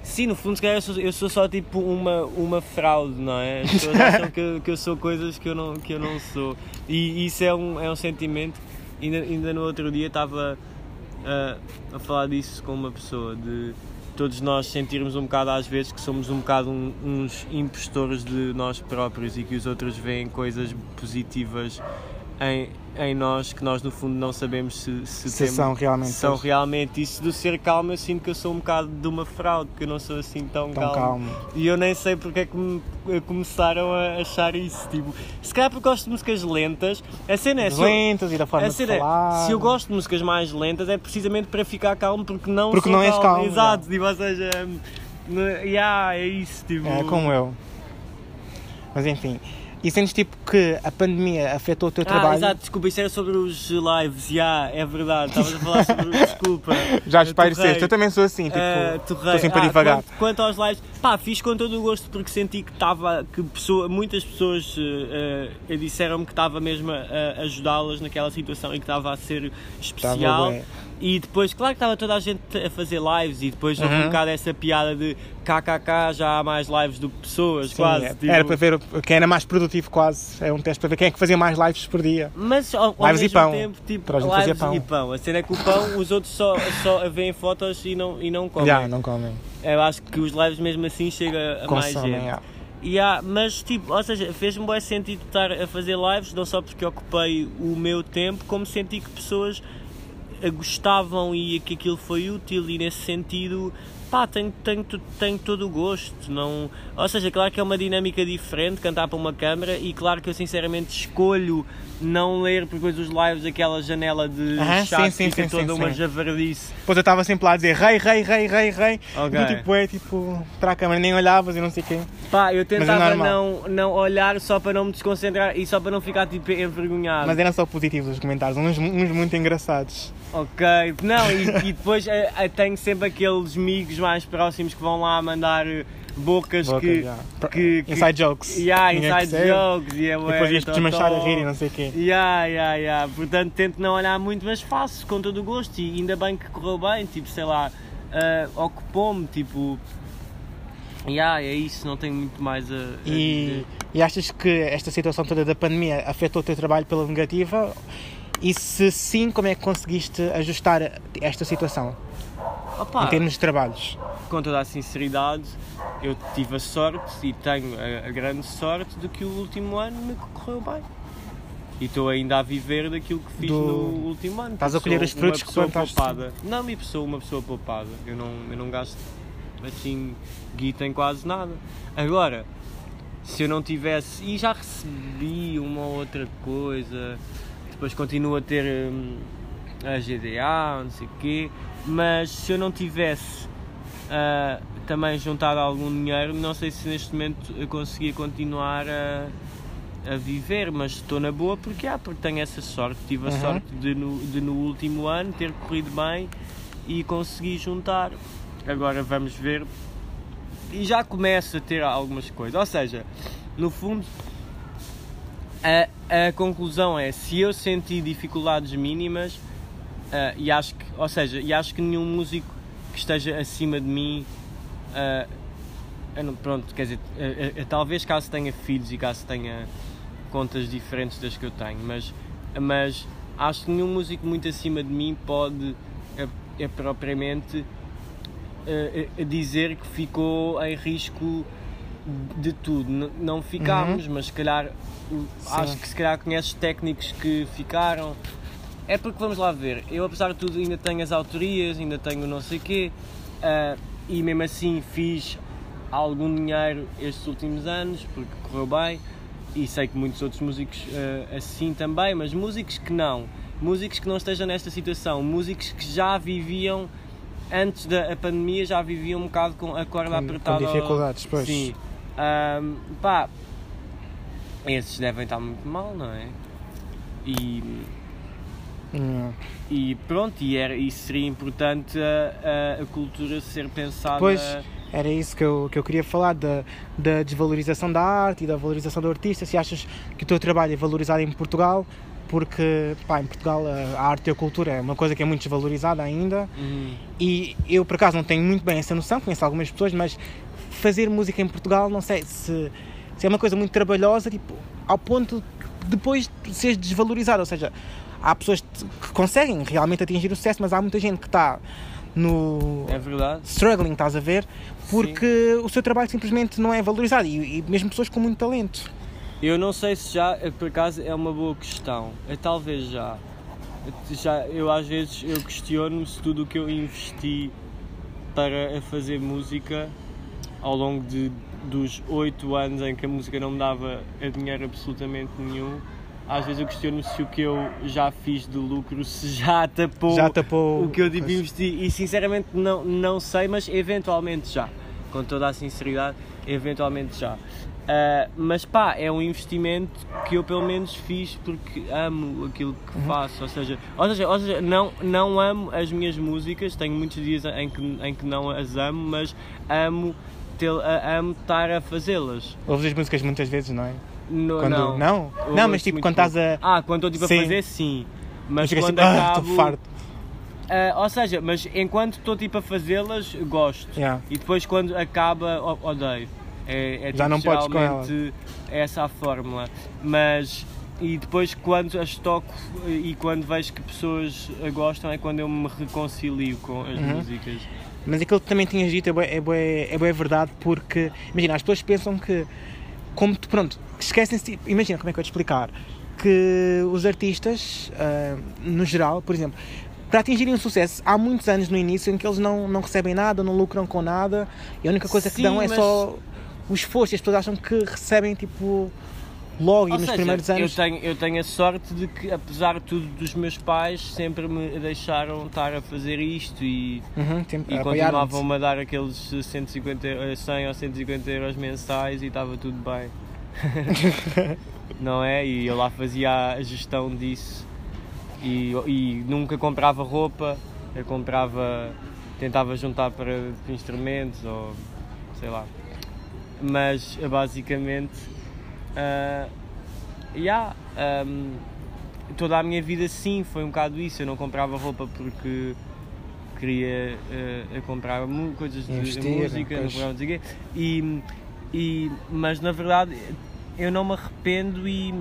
Sim, no fundo, se calhar eu sou, eu sou só tipo uma, uma fraude, não é? As pessoas acham que, eu- que eu sou coisas que eu não, que eu não sou. E isso é um, é um sentimento. Ainda, ainda no outro dia estava a, a falar disso com uma pessoa, de todos nós sentirmos um bocado às vezes que somos um bocado um- uns impostores de nós próprios e que os outros veem coisas positivas em, em nós que nós no fundo não sabemos se, se, Se temos- são realmente são eles. realmente isso do ser calmo eu sinto que eu sou um bocado de uma fraude porque eu não sou assim tão, Tão calmo. e eu nem sei porque é que me eh, começaram a achar isso tipo, se calhar porque gosto de músicas lentas a cena é eu- lentas e da forma a de cena é, falar. se eu gosto de músicas mais lentas é precisamente para ficar calmo porque não Porque não és calmo, exato, tipo, ou seja ne- yeah, é isso tipo, É como eu. Mas enfim. E sentes tipo que a pandemia afetou o teu Ah, trabalho? exato, desculpa, isso era sobre os lives, já, é verdade, estavas a falar sobre, desculpa. Já espaireceste. Eu também sou assim, tipo, Eh, estou torrei. sempre a Ah, divagar. Quanto, quanto aos lives, pá, fiz com todo o gosto porque senti que estava, que pessoa, muitas pessoas eh, eh, disseram-me que estava mesmo a, a ajudá-las naquela situação e que estava a ser especial. E depois, claro que estava toda a gente a fazer lives e depois houve Uhum. um bocado essa piada de KKK já há mais lives do que pessoas, Sim, quase. é- tipo- Era para ver quem era mais produtivo, quase. É um teste para ver quem é que fazia mais lives por dia. Mas ao, ao Lives e mesmo pão. tempo, tipo, Toda a gente lives pão. e pão. A cena é que o pão, os outros só, só veem fotos e não, e não comem. Já, não comem. Eu acho que os lives mesmo assim chega a mais Consomem, gente. já. E há, mas tipo, ou seja, fez-me bom sentido estar a fazer lives, não só porque ocupei o meu tempo, como senti que pessoas gostavam e que aquilo foi útil e nesse sentido pá, tenho, tenho, tenho todo o gosto. Não, ou seja, claro que é uma dinâmica diferente cantar para uma câmara e claro que eu sinceramente escolho não ler por coisa dos lives aquela janela de Aham, chat sim, sim, sim, toda uma javardice. Depois eu estava sempre lá a dizer rei, rei, rei, rei, rei. Ok. Do tipo, é tipo, para a câmera, nem olhavas e não sei o quê. Pá, eu tentava é não, não olhar só para não me desconcentrar e só para não ficar tipo envergonhado. Mas eram só positivos os comentários, uns, uns muito engraçados. Ok, não, e, e depois eh, eh, tenho sempre aqueles amigos amigos mais próximos que vão lá mandar bocas Boca, que, yeah. que, que- Inside jokes. Yeah, Ninguém inside percebe. jokes. E, é, E depois ias desmanchar a rir e não sei o quê. Yeah, yeah, yeah. Portanto, tento não olhar muito, mas faço com todo o gosto e ainda bem que correu bem, tipo, sei lá, ah, ocupou-me, tipo. Yeah, é isso, não tenho muito mais a. a E, dizer. e achas que esta situação toda da pandemia afetou o teu trabalho pela negativa? E se sim, como é que conseguiste ajustar esta situação Opa, em termos de trabalhos? com toda a sinceridade, eu tive a sorte e tenho a, a grande sorte de que o último ano me correu bem. E estou ainda a viver daquilo que fiz Do- no último ano. Estás a colher os frutos que plantaste. poupada. Não me sou uma pessoa poupada. Eu não, eu não gasto assim guita em quase nada. Agora, se eu não tivesse. E já recebi uma ou outra coisa, depois continuo a ter hum, a GDA, não sei o quê, mas se eu não tivesse ah, também juntado algum dinheiro, não sei se neste momento eu conseguia continuar a, a viver, mas estou na boa porque, ah, porque tenho essa sorte. Tive a Uhum. sorte de no, de no último ano ter corrido bem e consegui juntar. Agora vamos ver. E já começo a ter algumas coisas. Ou seja, no fundo, a, a conclusão é: se eu senti dificuldades mínimas, ah, e acho que, ou seja, e acho que nenhum músico que esteja acima de mim, eu não- pronto, quer dizer, ah, talvez caso tenha filhos e caso tenha contas diferentes das que eu tenho, mas, mas acho que nenhum músico muito acima de mim pode é, é propriamente dizer que ficou em risco de tudo. N- não ficámos, mas se calhar o- acho que se calhar conheces técnicos que ficaram. É porque vamos lá ver, eu apesar de tudo ainda tenho as autorias, ainda tenho não sei quê, ah, e mesmo assim fiz algum dinheiro estes últimos anos, porque correu bem, e sei que muitos outros músicos ah, assim também, mas músicos que não, músicos que não estejam nesta situação, músicos que já viviam antes da pandemia, já viviam um bocado com a corda Com- com apertada. ao- dificuldades, pois. Sim. Ahm, pá, esses devem estar muito mal, não é? E, Hum. e pronto, e, era, e seria importante a, a, a cultura ser pensada. Pois, era isso que eu, que eu queria falar, da, da desvalorização da arte e da valorização do artista. Se achas que o teu trabalho é valorizado em Portugal, porque pá, em Portugal a, arte e a cultura é uma coisa que é muito desvalorizada ainda. Uhum. E eu, por acaso, não tenho muito bem essa noção, conheço algumas pessoas, mas fazer música em Portugal, não sei se, se é uma coisa muito trabalhosa, tipo, ao ponto de depois de seres desvalorizado. Ou seja, há pessoas que conseguem realmente atingir o sucesso, mas há muita gente que está no É verdade. struggling, estás a ver? Porque o seu trabalho simplesmente não é valorizado e, e mesmo pessoas com muito talento. Eu não sei se já, eh, por acaso, é uma boa questão. É, talvez já. já. Eu às vezes eu questiono se tudo o que eu investi para fazer música ao longo de, dos oito anos em que a música não me dava dinheiro absolutamente nenhum, às vezes eu questiono se o que eu já fiz de lucro se já tapou, Já tapou o que eu tipo coisa. investi e sinceramente não, não sei, mas eventualmente já. Com toda a sinceridade, eventualmente já. Ah, mas pá, é um investimento que eu pelo menos fiz porque amo aquilo que Uhum. faço. Ou seja, ou seja, ou seja não, não amo as minhas músicas, tenho muitos dias em que, em que não as amo, mas amo, tel- a- amo estar a fazê-las. Ouves as músicas muitas vezes, não é? No, Quando- não, não? Eu Não, mas tipo, quando estás a- Ah, quando estou tipo Sim. a fazer, sim. Mas ficas quando tipo, ah, acabo. estou farto. Ah, ou seja, mas enquanto estou tipo a fazê-las, gosto. Yeah. E depois quando acaba, odeio. É, é Já tipo, não podes com geralmente essa a fórmula. Mas e depois quando as toco e quando vejo que pessoas a gostam é quando eu me reconcilio com as Uhum. músicas. Mas aquilo que também tinhas dito é bué, é, bué, é bué verdade porque, imagina, as pessoas pensam que, como pronto, esquecem-se, imagina como é que eu te explicar, que os artistas, ah, no geral, por exemplo, para atingirem um sucesso, há muitos anos no início em que eles não, não recebem nada, não lucram com nada, e a única coisa que Sim, dão é mas- só o esforço, e as pessoas acham que recebem, tipo, logo e Ou nos seja, primeiros eu anos. tenho, eu tenho a sorte de que, apesar de tudo, dos meus pais sempre me deixaram estar a fazer isto e, Uhum, e continuavam-me a dar aqueles 150, eh, 100 ou 150 euros mensais e estava tudo bem. Não é? E eu lá fazia a gestão disso e, e nunca comprava roupa, eu comprava tentava juntar para instrumentos ou sei lá. Mas basicamente, uh, yeah, um, toda a minha vida sim foi um bocado isso. Eu não comprava roupa porque queria uh, comprar coisas de Investir, música, não pois. não sei quê. E, e, mas na verdade eu não me arrependo e,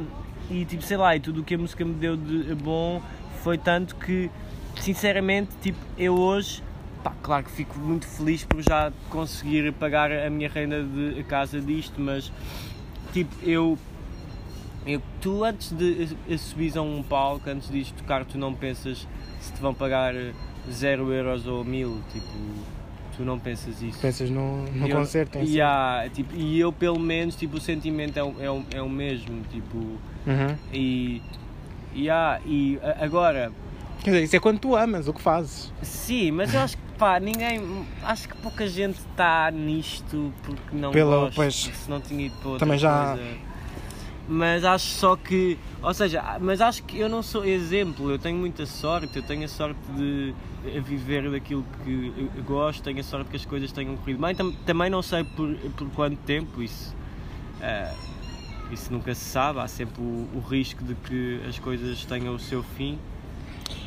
e tipo, sei lá, e tudo o que a música me deu de bom foi tanto que sinceramente, tipo, eu hoje pá, claro que fico muito feliz por já conseguir pagar a minha renda de casa disto, mas tipo, eu eu, tu antes de eh, subir a um palco, antes de isto tocar, tu não pensas se te vão pagar 0 euros ou 1000, tipo, tu não pensas isso. Pensas no, no Eu- concerto em si. Yeah, tipo, e eu pelo menos, tipo, o sentimento é, o- é, o- é o mesmo, tipo, Uhum. e, yeah, e a- agora, Quer dizer, isso é quando tu amas o que fazes. sim, mas eu acho que pá, ninguém, acho que pouca gente está nisto porque não Pelo- gosta, pois. se não tinha ido para outra Também já- coisa. Mas acho só que, ou seja, mas acho que eu não sou exemplo, eu tenho muita sorte, eu tenho a sorte de viver daquilo que gosto, tenho a sorte que as coisas tenham corrido bem, Tam- também não sei por, por quanto tempo isso. ah, isso nunca se sabe, há sempre o, o risco de que as coisas tenham o seu fim.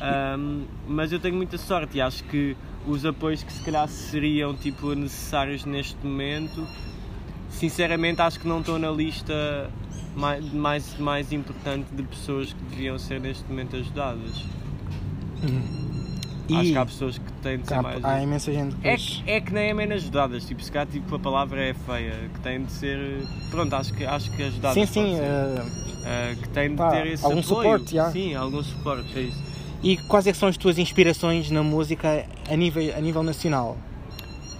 Ahm, mas eu tenho muita sorte e acho que os apoios que se calhar seriam tipo necessários neste momento, sinceramente acho que não estão na lista mais, mais, mais importante de pessoas que deviam ser neste momento ajudadas. Acho E que há pessoas que têm de ser há, mais. há imensa gente que É, que- é que nem é menos ajudadas, tipo, se calhar tipo, a palavra é feia, que têm de ser. Pronto, acho que, acho que ajudadas. Sim, sim. eh, Ah, que têm de pá, ter esse algum apoio. suporte, já. Sim, algum suporte, é isso. E quais é que são as tuas inspirações na música a nível, a nível nacional?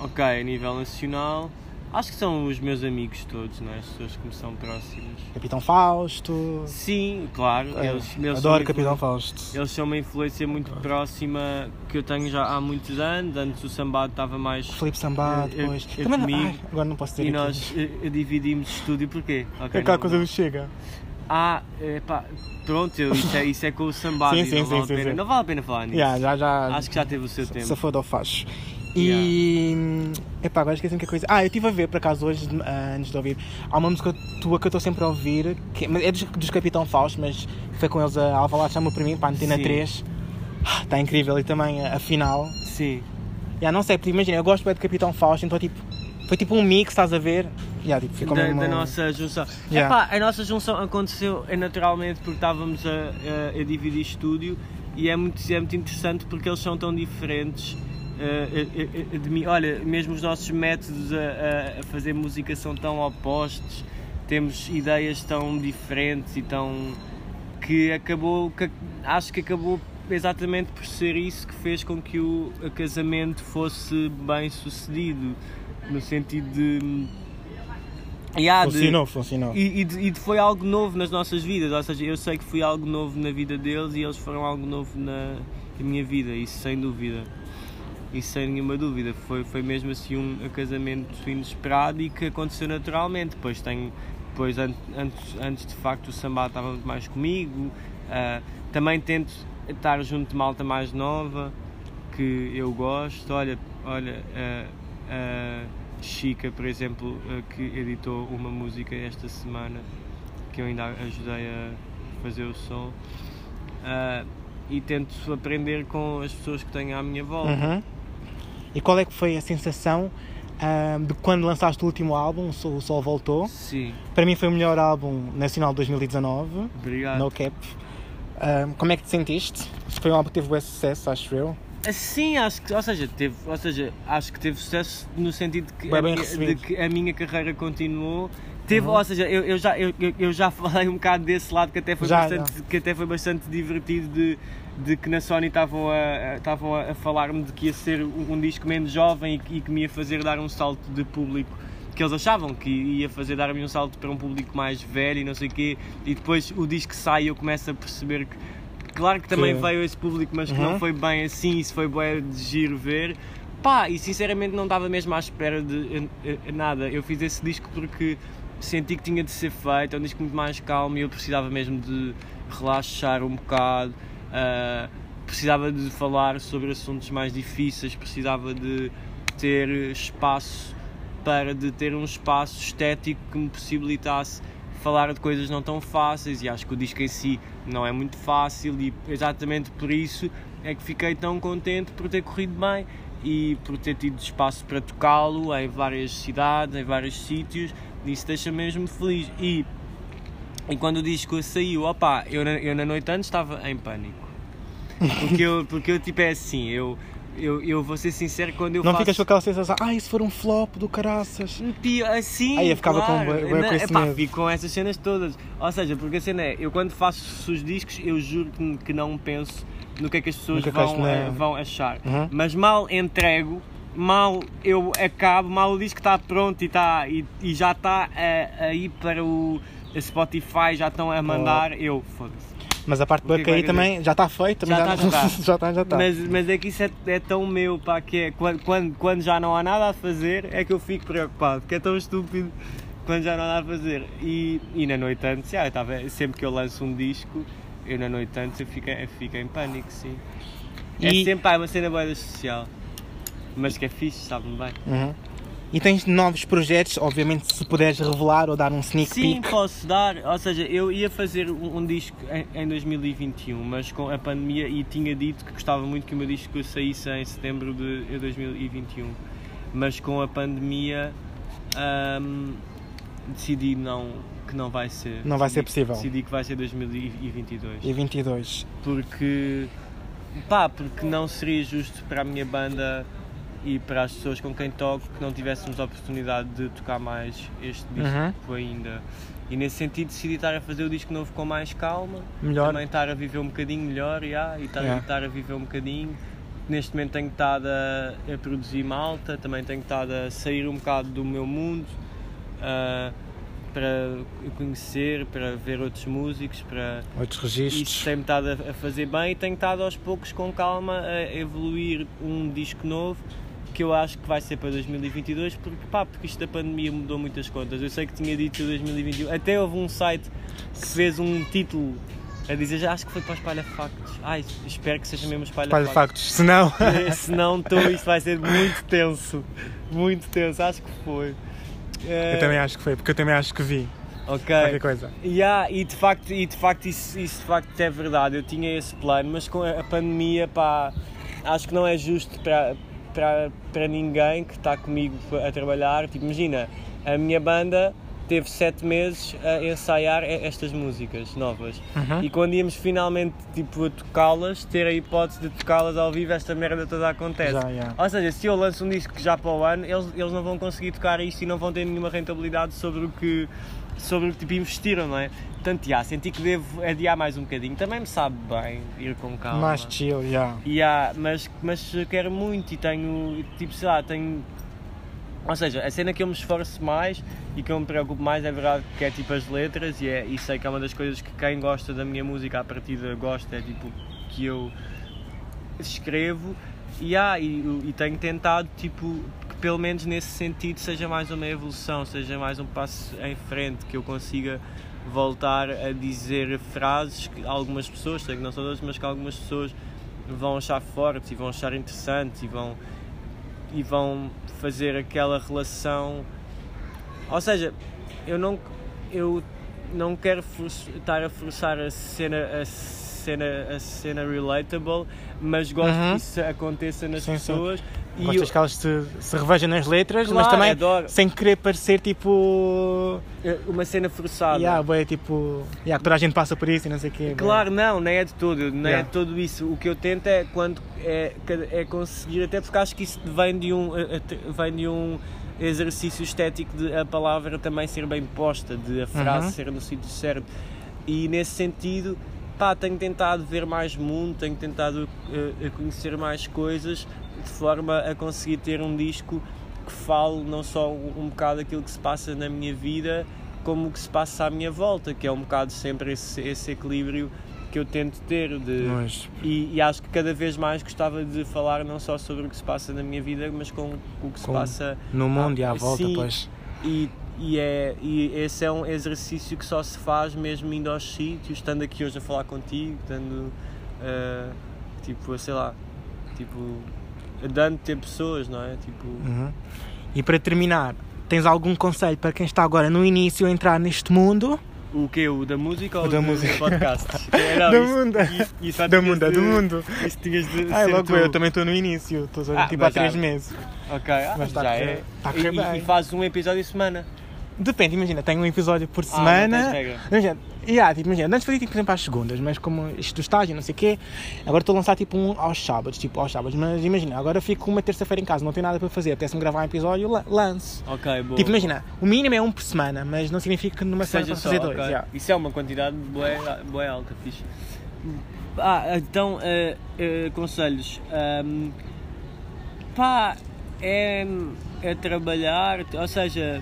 Ok, a nível nacional, acho que são os meus amigos todos, não é? as pessoas que me são próximas. Capitão Fausto. Sim, claro, eh, eles, eles adoro Capitão Fausto. Eles são uma influência muito próxima que eu tenho já há muitos anos. Antes o sambado estava mais. Felipe Sambá, eu- depois. eu Também não- comigo. ai, agora não posso dizer E aqui. nós eh, eh, dividimos estúdio porquê? Ok, Aquela não- coisa do Chega. Ah, epá, pronto, eu, isso, é, isso é com o sambado Sim, sim, não, sim, vale a sim, pena, sim. não vale a pena falar nisso. Yeah, já, já, Acho que já teve o seu tempo. se foda ao facho. E. Epá, agora esqueci-me que coisa. Ah, eu estive a ver por acaso hoje, ah, antes de ouvir. Há uma música tua que eu estou sempre a ouvir, que é dos, dos Capitão Fausto, mas foi com eles a Alvalade chama para mim, para a Antena Sim. 3. Está incrível e também a, a final. Sim. Já não sei, porque imagina, eu gosto bem de Capitão Fausto, então tipo. Foi tipo um mix, estás a ver? Já, tipo, ficou da, mesmo. da nossa junção. Yeah. Epá, a nossa junção aconteceu eh, naturalmente porque estávamos a, a- a dividir estúdio e é muito, é muito interessante porque eles são tão diferentes eh, eh, eh, de mim. Olha, mesmo os nossos métodos a, a- fazer música são tão opostos, temos ideias tão diferentes e tão. que acabou. que acho que acabou exatamente por ser isso que fez com que o casamento fosse bem sucedido. No sentido de. Yeah, de- Funcionou, funcionou. e, e, e foi algo novo nas nossas vidas, ou seja, eu sei que fui algo novo na vida deles e eles foram algo novo na, na minha vida, isso sem dúvida. Isso sem nenhuma dúvida. Foi, foi mesmo assim um casamento inesperado e que aconteceu naturalmente. Depois tenho. Depois, an- antes, antes de facto o samba estava muito mais comigo. ah, também tento estar junto de malta mais nova que eu gosto. Olha, olha, a, a Chica, por exemplo, a que editou uma música esta semana que eu ainda ajudei a fazer o som. Ah, e tento aprender com as pessoas que tenho à minha volta. Uhum. E qual é que foi a sensação ah, de quando lançaste o último álbum, o Sol, Voltou? Sim, Para mim foi o melhor álbum nacional de 2019, obrigado. No Cap. Ah, como é que te sentiste? Foi um álbum que teve bom sucesso, acho eu. Sim, acho que, ou seja, teve, ou seja, acho que teve sucesso no sentido de que, Bem a bem de que a minha carreira continuou. Teve, Uhum. ou seja, eu, eu já, eu, eu- já falei um bocado desse lado que até foi, Já, bastante, Que até foi bastante divertido de, de que na Sony estavam a, a- estavam a falar-me de que ia ser um, um disco menos jovem e, que- e que me ia fazer dar um salto de público que eles achavam que ia fazer dar-me um salto para um público mais velho e não sei o quê e depois o disco sai e eu começo a perceber que claro que também veio esse público mas que Uhum. não foi bem assim isso foi bem de giro ver. Pá e sinceramente não estava mesmo à espera de eh, eh, nada. Eu fiz esse disco porque senti que tinha de ser feito é um disco muito mais calmo e eu precisava mesmo de relaxar um bocado ah, precisava de falar sobre assuntos mais difíceis, precisava de ter espaço para de ter um espaço estético que me possibilitasse falar de coisas não tão fáceis e acho que o disco em si não é muito fácil e exatamente por isso é que fiquei tão contente por ter corrido bem e por ter tido espaço para tocá-lo em várias cidades, em vários sítios, isso deixa mesmo feliz. E, e quando o disco saiu, opá, eu, na- eu na noite antes estava em pânico. Porque eu, porque eu tipo é assim, eu, eu, eu vou ser sincero, quando eu Não faço... ficas com aquela sensação, ah, isso for um flop do caraças. Assim, Aí eu ficava com claro. com Não, esse epá, medo. fico com essas cenas todas. Ou seja, porque a cena é, eu quando faço os discos, eu juro que, não penso no que é que as pessoas que vão, vão achar. Uhum. Mas mal entrego, mal eu acabo, mal o disco está pronto e, está, e, e já está a, a ir para o Spotify, já estão a mandar, eu foda-se. Mas a parte O boa que é que que aí também já está feito, também Já já tá, já tá. já está, já está. Mas, mas é que isso é, é tão meu, pá, que é quando, quando, quando já não há nada a fazer, é que eu fico preocupado, que é tão estúpido quando já não há nada a fazer. E, e na noite antes, já, tava, sempre que eu lanço um disco, eu na noite antes eu fico, eu fico em pânico, sim. É E- sempre pá, é uma cena boa social, mas que é fixe, sabe-me bem. Uhum. E tens novos projetos, obviamente, se puderes revelar ou dar um sneak Sim, peek. posso dar. Ou seja, eu ia fazer um, um disco em, em 2021, mas com a pandemia e tinha dito que gostava muito que o meu disco saísse em setembro de 2021. Mas com a pandemia ahm, decidi não, que não vai ser. Não vai ser possível. Decidi que vai ser 2022. E 22. Porque, pá, porque não seria justo para a minha banda e para as pessoas com quem toco que não tivéssemos a oportunidade de tocar mais este disco ainda. E nesse sentido decidi estar a fazer o disco novo com mais calma, Melhor. também estar a viver um bocadinho melhor yeah, e estar, Yeah. estar a viver um bocadinho. Neste momento tenho estado a, a produzir malta, também tenho estado a sair um bocado do meu mundo ah, para conhecer, para ver outros músicos, para, Outros isso registros. tem-me estado a a fazer bem e tenho estado aos poucos com calma a evoluir um disco novo que eu acho que vai ser para 2022 porque, pá, porque isto da pandemia mudou muitas contas. Eu sei que tinha dito 2021, até houve um site que fez um título a dizer, já acho que foi para Espalha Factos. Ai, espero que seja mesmo Espalha, Espalho Factos. factos. Se não, Se não estou, isto vai ser muito tenso. Muito tenso, acho que foi. Eh, eu também acho que foi, porque eu também acho que vi Ok. qualquer coisa. Yeah, e de facto, e de facto isso, isso de facto é verdade, eu tinha esse plano, mas com a a pandemia, pá, acho que não é justo para, para, para ninguém que está comigo a trabalhar. Tipo, imagina, a minha banda teve sete meses a ensaiar estas músicas novas. Uhum. E quando íamos finalmente tipo, a tocá-las, ter a hipótese de tocá-las ao vivo, esta merda toda acontece. Já, já. Ou seja, se eu lanço um disco já para o ano, eles, eles não vão conseguir tocar isto e não vão ter nenhuma rentabilidade sobre o que, sobre o que tipo, investiram, não é? Portanto, já, senti que devo adiar mais um bocadinho. Também me sabe bem ir com calma. Mais chill, já. Yeah, mas, mas quero muito e tenho, tipo, sei lá, tenho. Ou seja, a cena que eu me esforço mais e que eu me preocupo mais é verdade que é tipo as letras e, é, e sei que é uma das coisas que quem gosta da minha música à partida gosta, é tipo que eu escrevo e, ah, e, e tenho tentado tipo pelo menos nesse sentido seja mais uma evolução, seja mais um passo em frente, que eu consiga voltar a dizer frases que algumas pessoas, sei que não são todas, mas que algumas pessoas vão achar fortes e vão achar interessantes e vão, e vão fazer aquela relação. Ou seja, eu não, eu não quero estar a forçar a cena, a cena, a cena relatable, mas gosto Uhum. que isso aconteça nas Sim, sim. E Gostas eu- que elas se, se revejam nas letras, mas Claro, também adoro. sem querer parecer tipo. uma cena forçada. Yeah, bué, tipo. Yeah, toda a gente passa por isso e não sei o quê. Claro, não, não é de todo, não é Yeah. de todo isso. O que eu tento é quando é, é conseguir, até porque acho que isso vem de um, eh, eh, vem de um exercício estético de a palavra também ser bem posta, de a frase Uhum. ser no sítio certo. E nesse sentido, pá, tenho tentado ver mais mundo, tenho tentado a conhecer mais coisas de forma a conseguir ter um disco que fale não só um, bocado aquilo que se passa na minha vida, como o que se passa à minha volta, que é um bocado sempre esse, esse equilíbrio que eu tento ter de Mas, e, e acho que cada vez mais gostava de falar não só sobre o que se passa na minha vida, mas com o que se Com- passa no mundo e à volta, sim. pois. e, e, é, e esse é um exercício que só se faz mesmo indo aos sítios, estando aqui hoje a falar contigo, estando, ah, tipo, sei lá, tipo, dando ter pessoas, não é? Tipo, Uhum. E para terminar, tens algum conselho para quem está agora no início a entrar neste mundo? o quê? O da música ou O da do, música. do podcast? É, não, do isso- mundo! isso- isso tinhas mundo, de- do mundo! Isso tinhas de Ai, logo tu. eu também estou no início, estou Ah, tipo há 3 meses. Ok, ah, Mas tá já é. tá E- e, e fazes um episódio semana. Depende, imagina, tenho um episódio por Ah, não semana. regra. imagina, yeah, tipo, imagina, antes fazia tipo, por exemplo às segundas, mas como isto do estágio, não sei o quê, agora estou a lançar tipo um aos sábados, tipo aos sábados, mas imagina, agora fico uma terça-feira em casa, não tenho nada para fazer, apetece-me gravar um episódio, la- lanço. Ok, boa. Tipo, imagina, o mínimo é um por semana, mas não significa que numa Que semana posso só, fazer dois. ok. yeah. Isso é uma quantidade boa, boa alta, fixe. Ah, então, eh, eh, conselhos. Ahm, pá, é, é trabalhar, ou seja,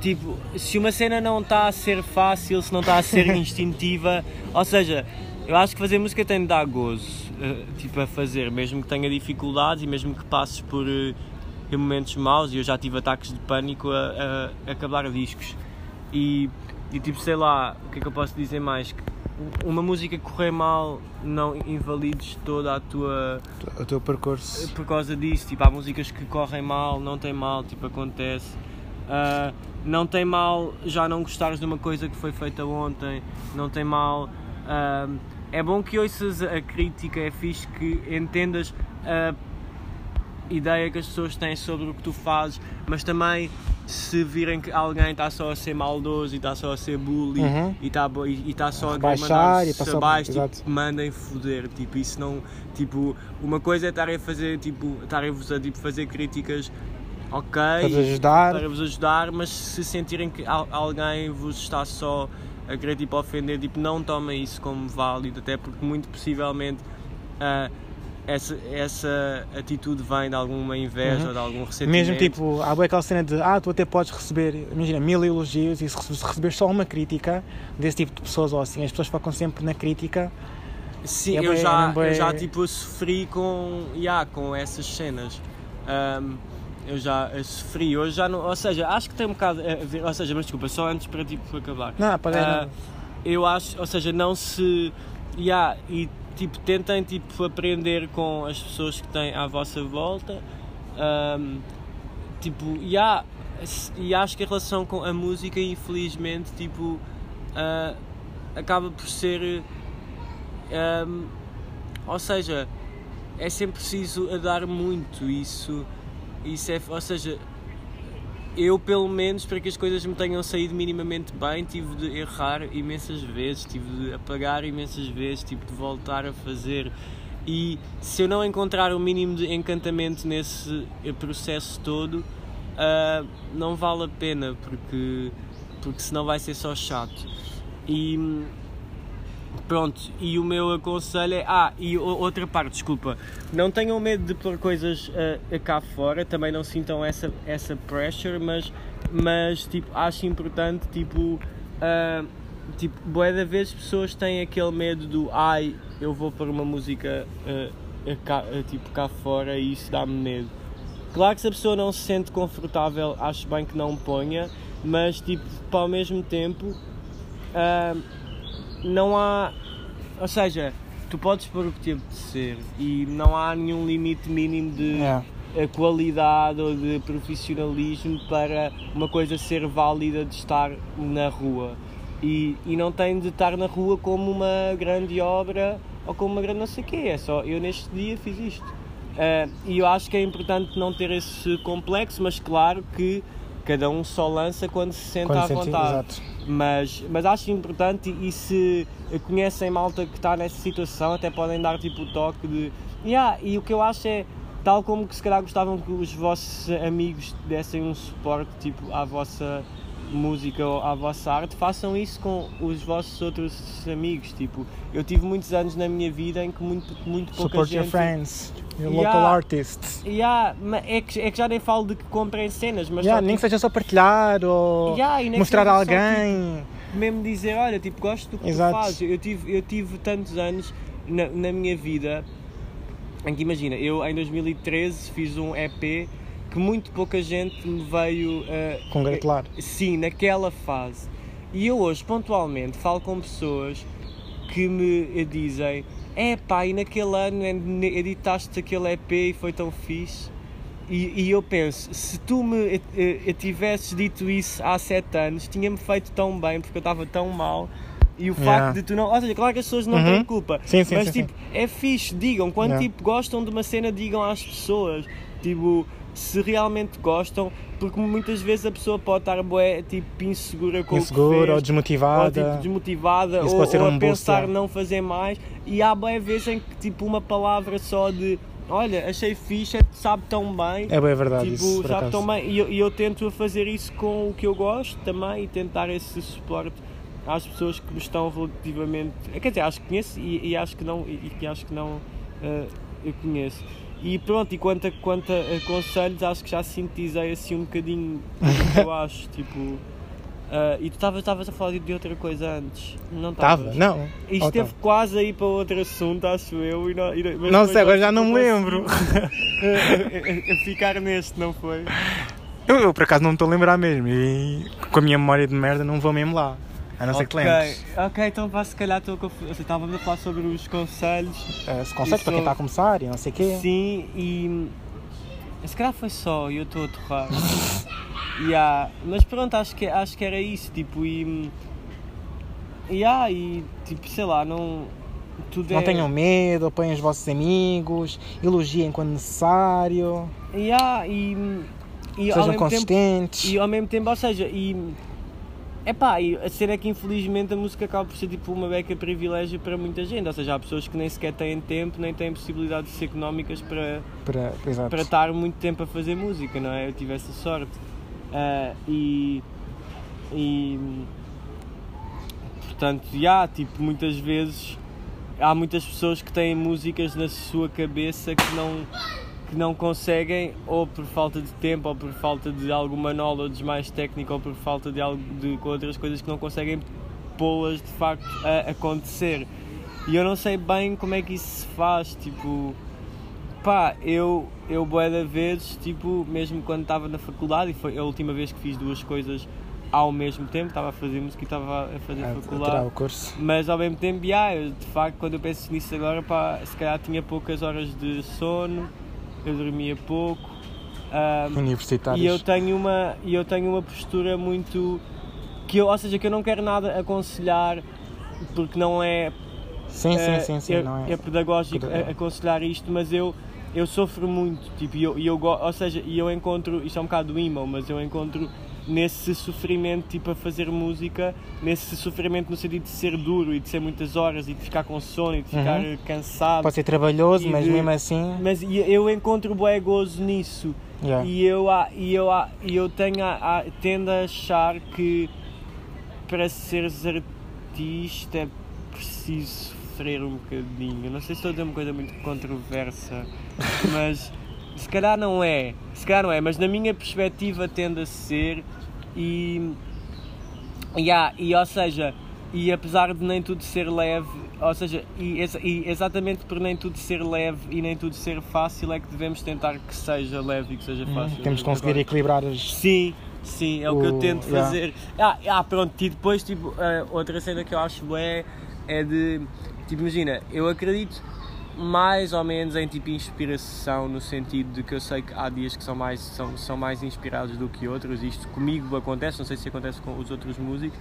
tipo, se uma cena não está a ser fácil, se não está a ser instintiva, ou seja, eu acho que fazer música tem de dar gozo, eh, tipo, a fazer, mesmo que tenha dificuldades e mesmo que passes por eh, momentos maus, e eu já tive ataques de pânico a, a, a acabar discos. E, e tipo, sei lá, o que é que eu posso dizer mais? Que uma música que correr mal não invalides toda a tua O teu percurso. por causa disso, tipo, há músicas que correm mal, não tem mal, tipo, acontece. Ah, não tem mal já não gostares de uma coisa que foi feita ontem, não tem mal. ah, é bom que ouças a crítica, é fixe que entendas a ideia que as pessoas têm sobre o que tu fazes, mas também se virem que alguém está só a ser maldoso e está só a ser bully Uhum. e está e, e tá só a Rebaixar mandar e passar- abaixo, tipo, mandem foder, tipo, isso não, tipo, uma coisa é estarem a fazer, tipo, estarem-vos a tipo, fazer críticas, ok, Para ajudar. para vos ajudar, mas se sentirem que al- alguém vos está só a querer, tipo, ofender, tipo, não tomem isso como válido, até porque muito possivelmente ah, essa, essa atitude vem de alguma inveja Uhum. ou de algum ressentimento. Mesmo tipo, há boa aquela cena de ah, tu até podes receber, imagina, mil elogios e se rece- se receberes só uma crítica desse tipo de pessoas ou assim, as pessoas focam sempre na crítica. Sim, É eu, bué- já, é bué- eu já tipo sofri com, yeah, com essas cenas. Ahm, eu já sofri, hoje já não. Ou seja, acho que tem um bocado a ver. Ou seja, mas desculpa, só antes para tipo acabar. Não, pode Ah, eu acho, ou seja, não se. Yeah, e tipo, tentem tipo, aprender com as pessoas que têm à vossa volta. Ahm, tipo, yeah, s- e acho que a relação com a música, infelizmente, tipo, ah, acaba por ser. ahm, ou seja, é sempre preciso a dar muito isso. Isso é, ou seja, eu pelo menos para que as coisas me tenham saído minimamente bem tive de errar imensas vezes, tive de apagar imensas vezes, tive de voltar a fazer. E se eu não encontrar o mínimo de encantamento nesse processo todo ah, não vale a pena porque, porque senão vai ser só chato. E Pronto, e o meu aconselho é. Ah, e outra parte, desculpa. Não tenham medo de pôr coisas ah, cá fora, também não sintam essa, essa pressure, mas, mas tipo, acho importante, tipo. ah, tipo, boé da vez pessoas têm aquele medo do ai, eu vou pôr uma música ah, cá, tipo cá fora e isso dá-me medo. Claro que se a pessoa não se sente confortável, acho bem que não ponha, mas tipo, para ao mesmo tempo. ah, não há. Ou seja, tu podes pôr o que te apetecer e não há nenhum limite mínimo de Yeah. eh, qualidade ou de profissionalismo para uma coisa ser válida de estar na rua. E, e não tem de estar na rua como uma grande obra ou como uma grande não sei o quê. É só eu neste dia fiz isto. Eh, e eu acho que é importante não ter esse complexo, mas claro que cada um só lança quando se sente Quando à senti- vontade. exato. Mas, mas acho importante e se conhecem malta que está nessa situação, até podem dar tipo o toque de. Yeah, e o que eu acho é, tal como que se calhar gostavam que os vossos amigos dessem um suporte tipo à vossa música ou à vossa arte, façam isso com os vossos outros amigos. Tipo, eu tive muitos anos na minha vida em que muito, muito pouca Support gente. your friends, your Yeah. local artists. Yeah, é, que, é que já nem falo de que comprem cenas, mas Yeah, nem tipo, que seja só partilhar ou Yeah, mostrar a seja só, alguém. mesmo dizer, olha, tipo, gosto do que Exato. tu fazes. Eu tive, eu tive tantos anos na, na minha vida em que, imagina, eu em 2013 fiz um EP que muito pouca gente me veio eh, Congratular. Sim, naquela fase. E eu hoje, pontualmente, falo com pessoas que me dizem: é pá, e naquele ano ed- editaste aquele EP e foi tão fixe. E, e eu penso, se tu me eh, eh, tivesses dito isso há sete anos, tinha-me feito tão bem, porque eu estava tão mal. E o facto Yeah. de tu não. Ou seja, claro que as pessoas não Uhum. têm culpa. Sim, sim, mas sim, tipo, é fixe, digam. Quando Yeah. tipo, gostam de uma cena, digam às pessoas. Tipo, se realmente gostam, porque muitas vezes a pessoa pode estar bué, tipo, insegura com o que Insegura fez, ou ou desmotivada. tipo, desmotivada, ou, ou um a pensar já. não fazer mais. E há boas vezes em que tipo uma palavra só de olha, achei é- sabe tão bem. É bem verdade Tipo, isso, sabe acaso. tão bem. E eu, eu tento fazer isso com o que eu gosto também e tentar esse suporte às pessoas que me estão relativamente. Quer dizer, acho que conheço e, e acho que não, e, e acho que não eh, eu conheço. E pronto, e quanto a, quanto a conselhos, acho que já sintetizei assim um bocadinho o que eu acho. Tipo, eh, e tu estavas a falar de- outra coisa antes? Não Estava? estavas? Não. Isto Oh, esteve tava. quase a ir para outro assunto, acho eu. E não, e, Não depois sei, agora já não me lembro. conseguimos, a- a- a ficar neste, não foi? Eu, eu, por acaso não me estou a lembrar mesmo. E com a minha memória de merda não vou mesmo lá. A não ser que ok, lembres. ok, então vá, se calhar estou confuso. Estávamos a falar sobre os conselhos. Uh, Esse conceito para quem está a começar e não sei o quê. Sim, e. Se calhar foi só e eu estou a torrar. yeah, mas pronto, acho que, acho que era isso. Tipo, e. Yeah, e tipo, sei lá, não. Tudo Não é... tenham medo, apoiem os vossos amigos, elogiem quando necessário, Yeah, e. e ao sejam mesmo tempo consistentes. E ao mesmo tempo, ou seja, e. Epá, e a cena é que infelizmente a música acaba por ser tipo uma beca privilégio para muita gente. Ou seja, há pessoas que nem sequer têm tempo, nem têm possibilidades económicas para, Para, exato. para estar muito tempo a fazer música, não é? Eu tive essa sorte. Ah, e. E. Portanto, já, tipo, muitas vezes há muitas pessoas que têm músicas na sua cabeça que não, que não conseguem, ou por falta de tempo, ou por falta de alguma knowledge mais técnica, ou por falta de, algo, de outras coisas que não conseguem pô-las de facto a acontecer. E eu não sei bem como é que isso se faz, tipo. Pá, eu, eu bué de vezes, tipo, mesmo quando estava na faculdade, e foi a última vez que fiz duas coisas ao mesmo tempo, estava a fazer música e estava a fazer a, a faculdade. o curso. Mas ao mesmo tempo, yeah, eu, de facto, quando eu penso nisso agora, pá, se calhar tinha poucas horas de sono, eu dormia pouco. ahm, Universitários. e eu tenho uma e eu tenho uma postura muito que eu, ou seja, que eu não quero nada aconselhar porque não é Sim, sim, eh, sim, sim. é, não é? é pedagógico a- aconselhar isto, mas eu eu sofro muito, tipo, e eu, e eu ou seja, e eu encontro, isto é um bocado emo, mas eu encontro nesse sofrimento, tipo, a fazer música, nesse sofrimento no sentido de ser duro e de ser muitas horas e de ficar com sono e de ficar Uhum. cansado. Pode ser trabalhoso, mas de- mesmo assim. Mas eu encontro bué gozo nisso. yeah. E eu, e eu, e eu tenho a, a- tendo a achar que para seres artista é preciso sofrer um bocadinho. Não sei se estou a dizer uma coisa muito controversa, mas se calhar não é. Se calhar não é, mas na minha perspectiva tende a ser e. E, há- e ou seja, e apesar de nem tudo ser leve, ou seja, e, e exatamente por nem tudo ser leve e nem tudo ser fácil é que devemos tentar que seja leve e que seja Hum, fácil. Temos de conseguir Agora- equilibrar as. Sim, sim, é o, que eu O- tento yeah. fazer. Ah, ah, pronto, e depois, tipo, outra cena que eu acho é, é de, tipo, imagina, eu acredito mais ou menos em tipo inspiração no sentido de que eu sei que há dias que são mais, são, são mais inspirados do que outros, isto comigo acontece, não sei se acontece com os outros músicos,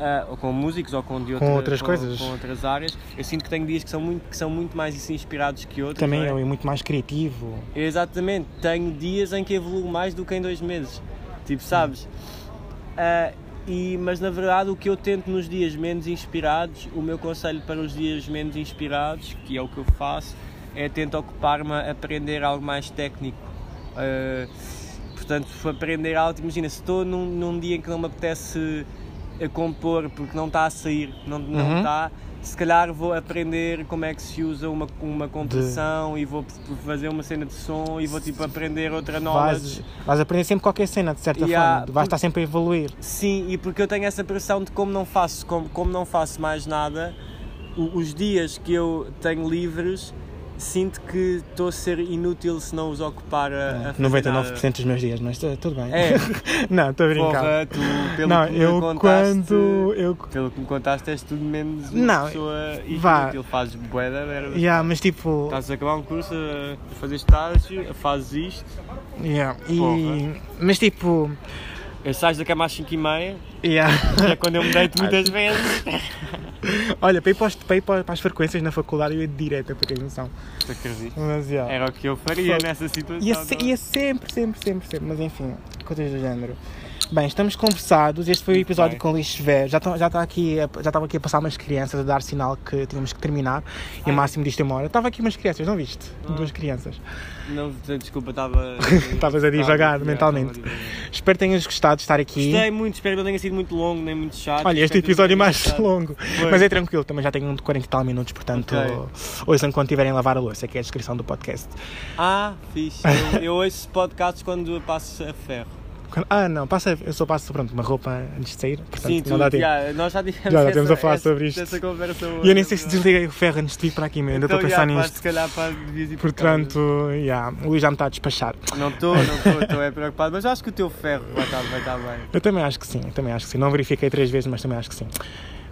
ah, ou com músicos ou com, de outra- outras coisas. com outras áreas, eu sinto que tenho dias que são muito, que são muito mais inspirados que outros. Também é? é muito mais criativo. Exatamente, tenho dias em que evoluo mais do que em dois meses. Tipo, sabes? Ah, e, mas na verdade, o que eu tento nos dias menos inspirados, o meu conselho para os dias menos inspirados, que é o que eu faço, é tento ocupar-me a aprender algo mais técnico. Ah, portanto, aprender algo, imagina, se estou num, num dia em que não me apetece a compor porque não está a sair, não, não Uhum. Se calhar vou aprender como é que se usa uma, uma compressão e vou fazer uma cena de som e vou tipo aprender outra knowledge. Vais, vais aprender sempre qualquer cena, de certa Yeah, forma. Vais estar sempre a evoluir. Sim, e porque eu tenho essa pressão de como não faço, como, como não faço mais nada, os dias que eu tenho livres sinto que estou a ser inútil se não os ocupar a, a fazer 99% nada. dos meus dias, mas tu- tudo bem. É. não, estou a brincar. Porra, tu, pelo não, que me eu contaste, quando. Eu, Pelo que me contaste, és tudo menos uma Não, pessoa vá. inútil. Fazes boeda, merda. yeah, mas tipo. Estás a acabar um curso, a fazer estágio, fazes isto, Yeah, e, mas tipo. eu sais da cama às 5h30, Yeah. é quando eu me deito muitas vezes. Olha, para ir, para, os- para ir para para as frequências na faculdade eu ia direto, para ter noção. Te acredito. Mas yeah. Era o que eu faria Foi. nessa situação. Ia, se- ia sempre, sempre, sempre, sempre. Mas enfim, coisas do género. Bem, estamos conversados. Este foi o episódio com o Luís Severo. Já estão já está aqui, a- já aqui a passar umas crianças a dar sinal que tínhamos que terminar. E o máximo disto é uma hora. Estava aqui umas crianças, não viste? Ah. Duas crianças. Não, desculpa, estava. Estavas a divagar estava- mentalmente. estava a divagar. Espero que tenhas gostado de estar aqui. Gostei muito, espero que não tenha sido muito longo, nem muito chato. Olha, este episódio é mais longo. Mas é tranquilo, também já tenho um de 40 e tal minutos, portanto, Ok. ouçam quando tiverem a lavar a louça, que é a descrição do podcast. Ah, fixe. Eu, eu ouço podcasts quando passo a ferro. Quando- Ah, não, passa, eu só passo pronto, uma roupa antes de sair, portanto, Sim, não dá tempo. já, nós já tivemos Já, já essa, a falar essa, sobre isto. E eu nem sei se desliguei o ferro antes de vir para aqui, meu, ainda estou a então, pensar já, nisto. Se calhar pá, devias ir por Portanto, yeah, o Luís já me está a despachar. Não estou, não estou, estou é preocupado, mas acho que o teu ferro vai estar, vai estar bem. Eu também acho que sim, eu também acho que sim. Não verifiquei três vezes, mas também acho que sim.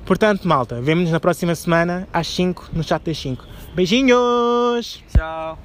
Portanto, malta, vemo-nos na próxima semana às 5 no chat das 5. Beijinhos! Tchau.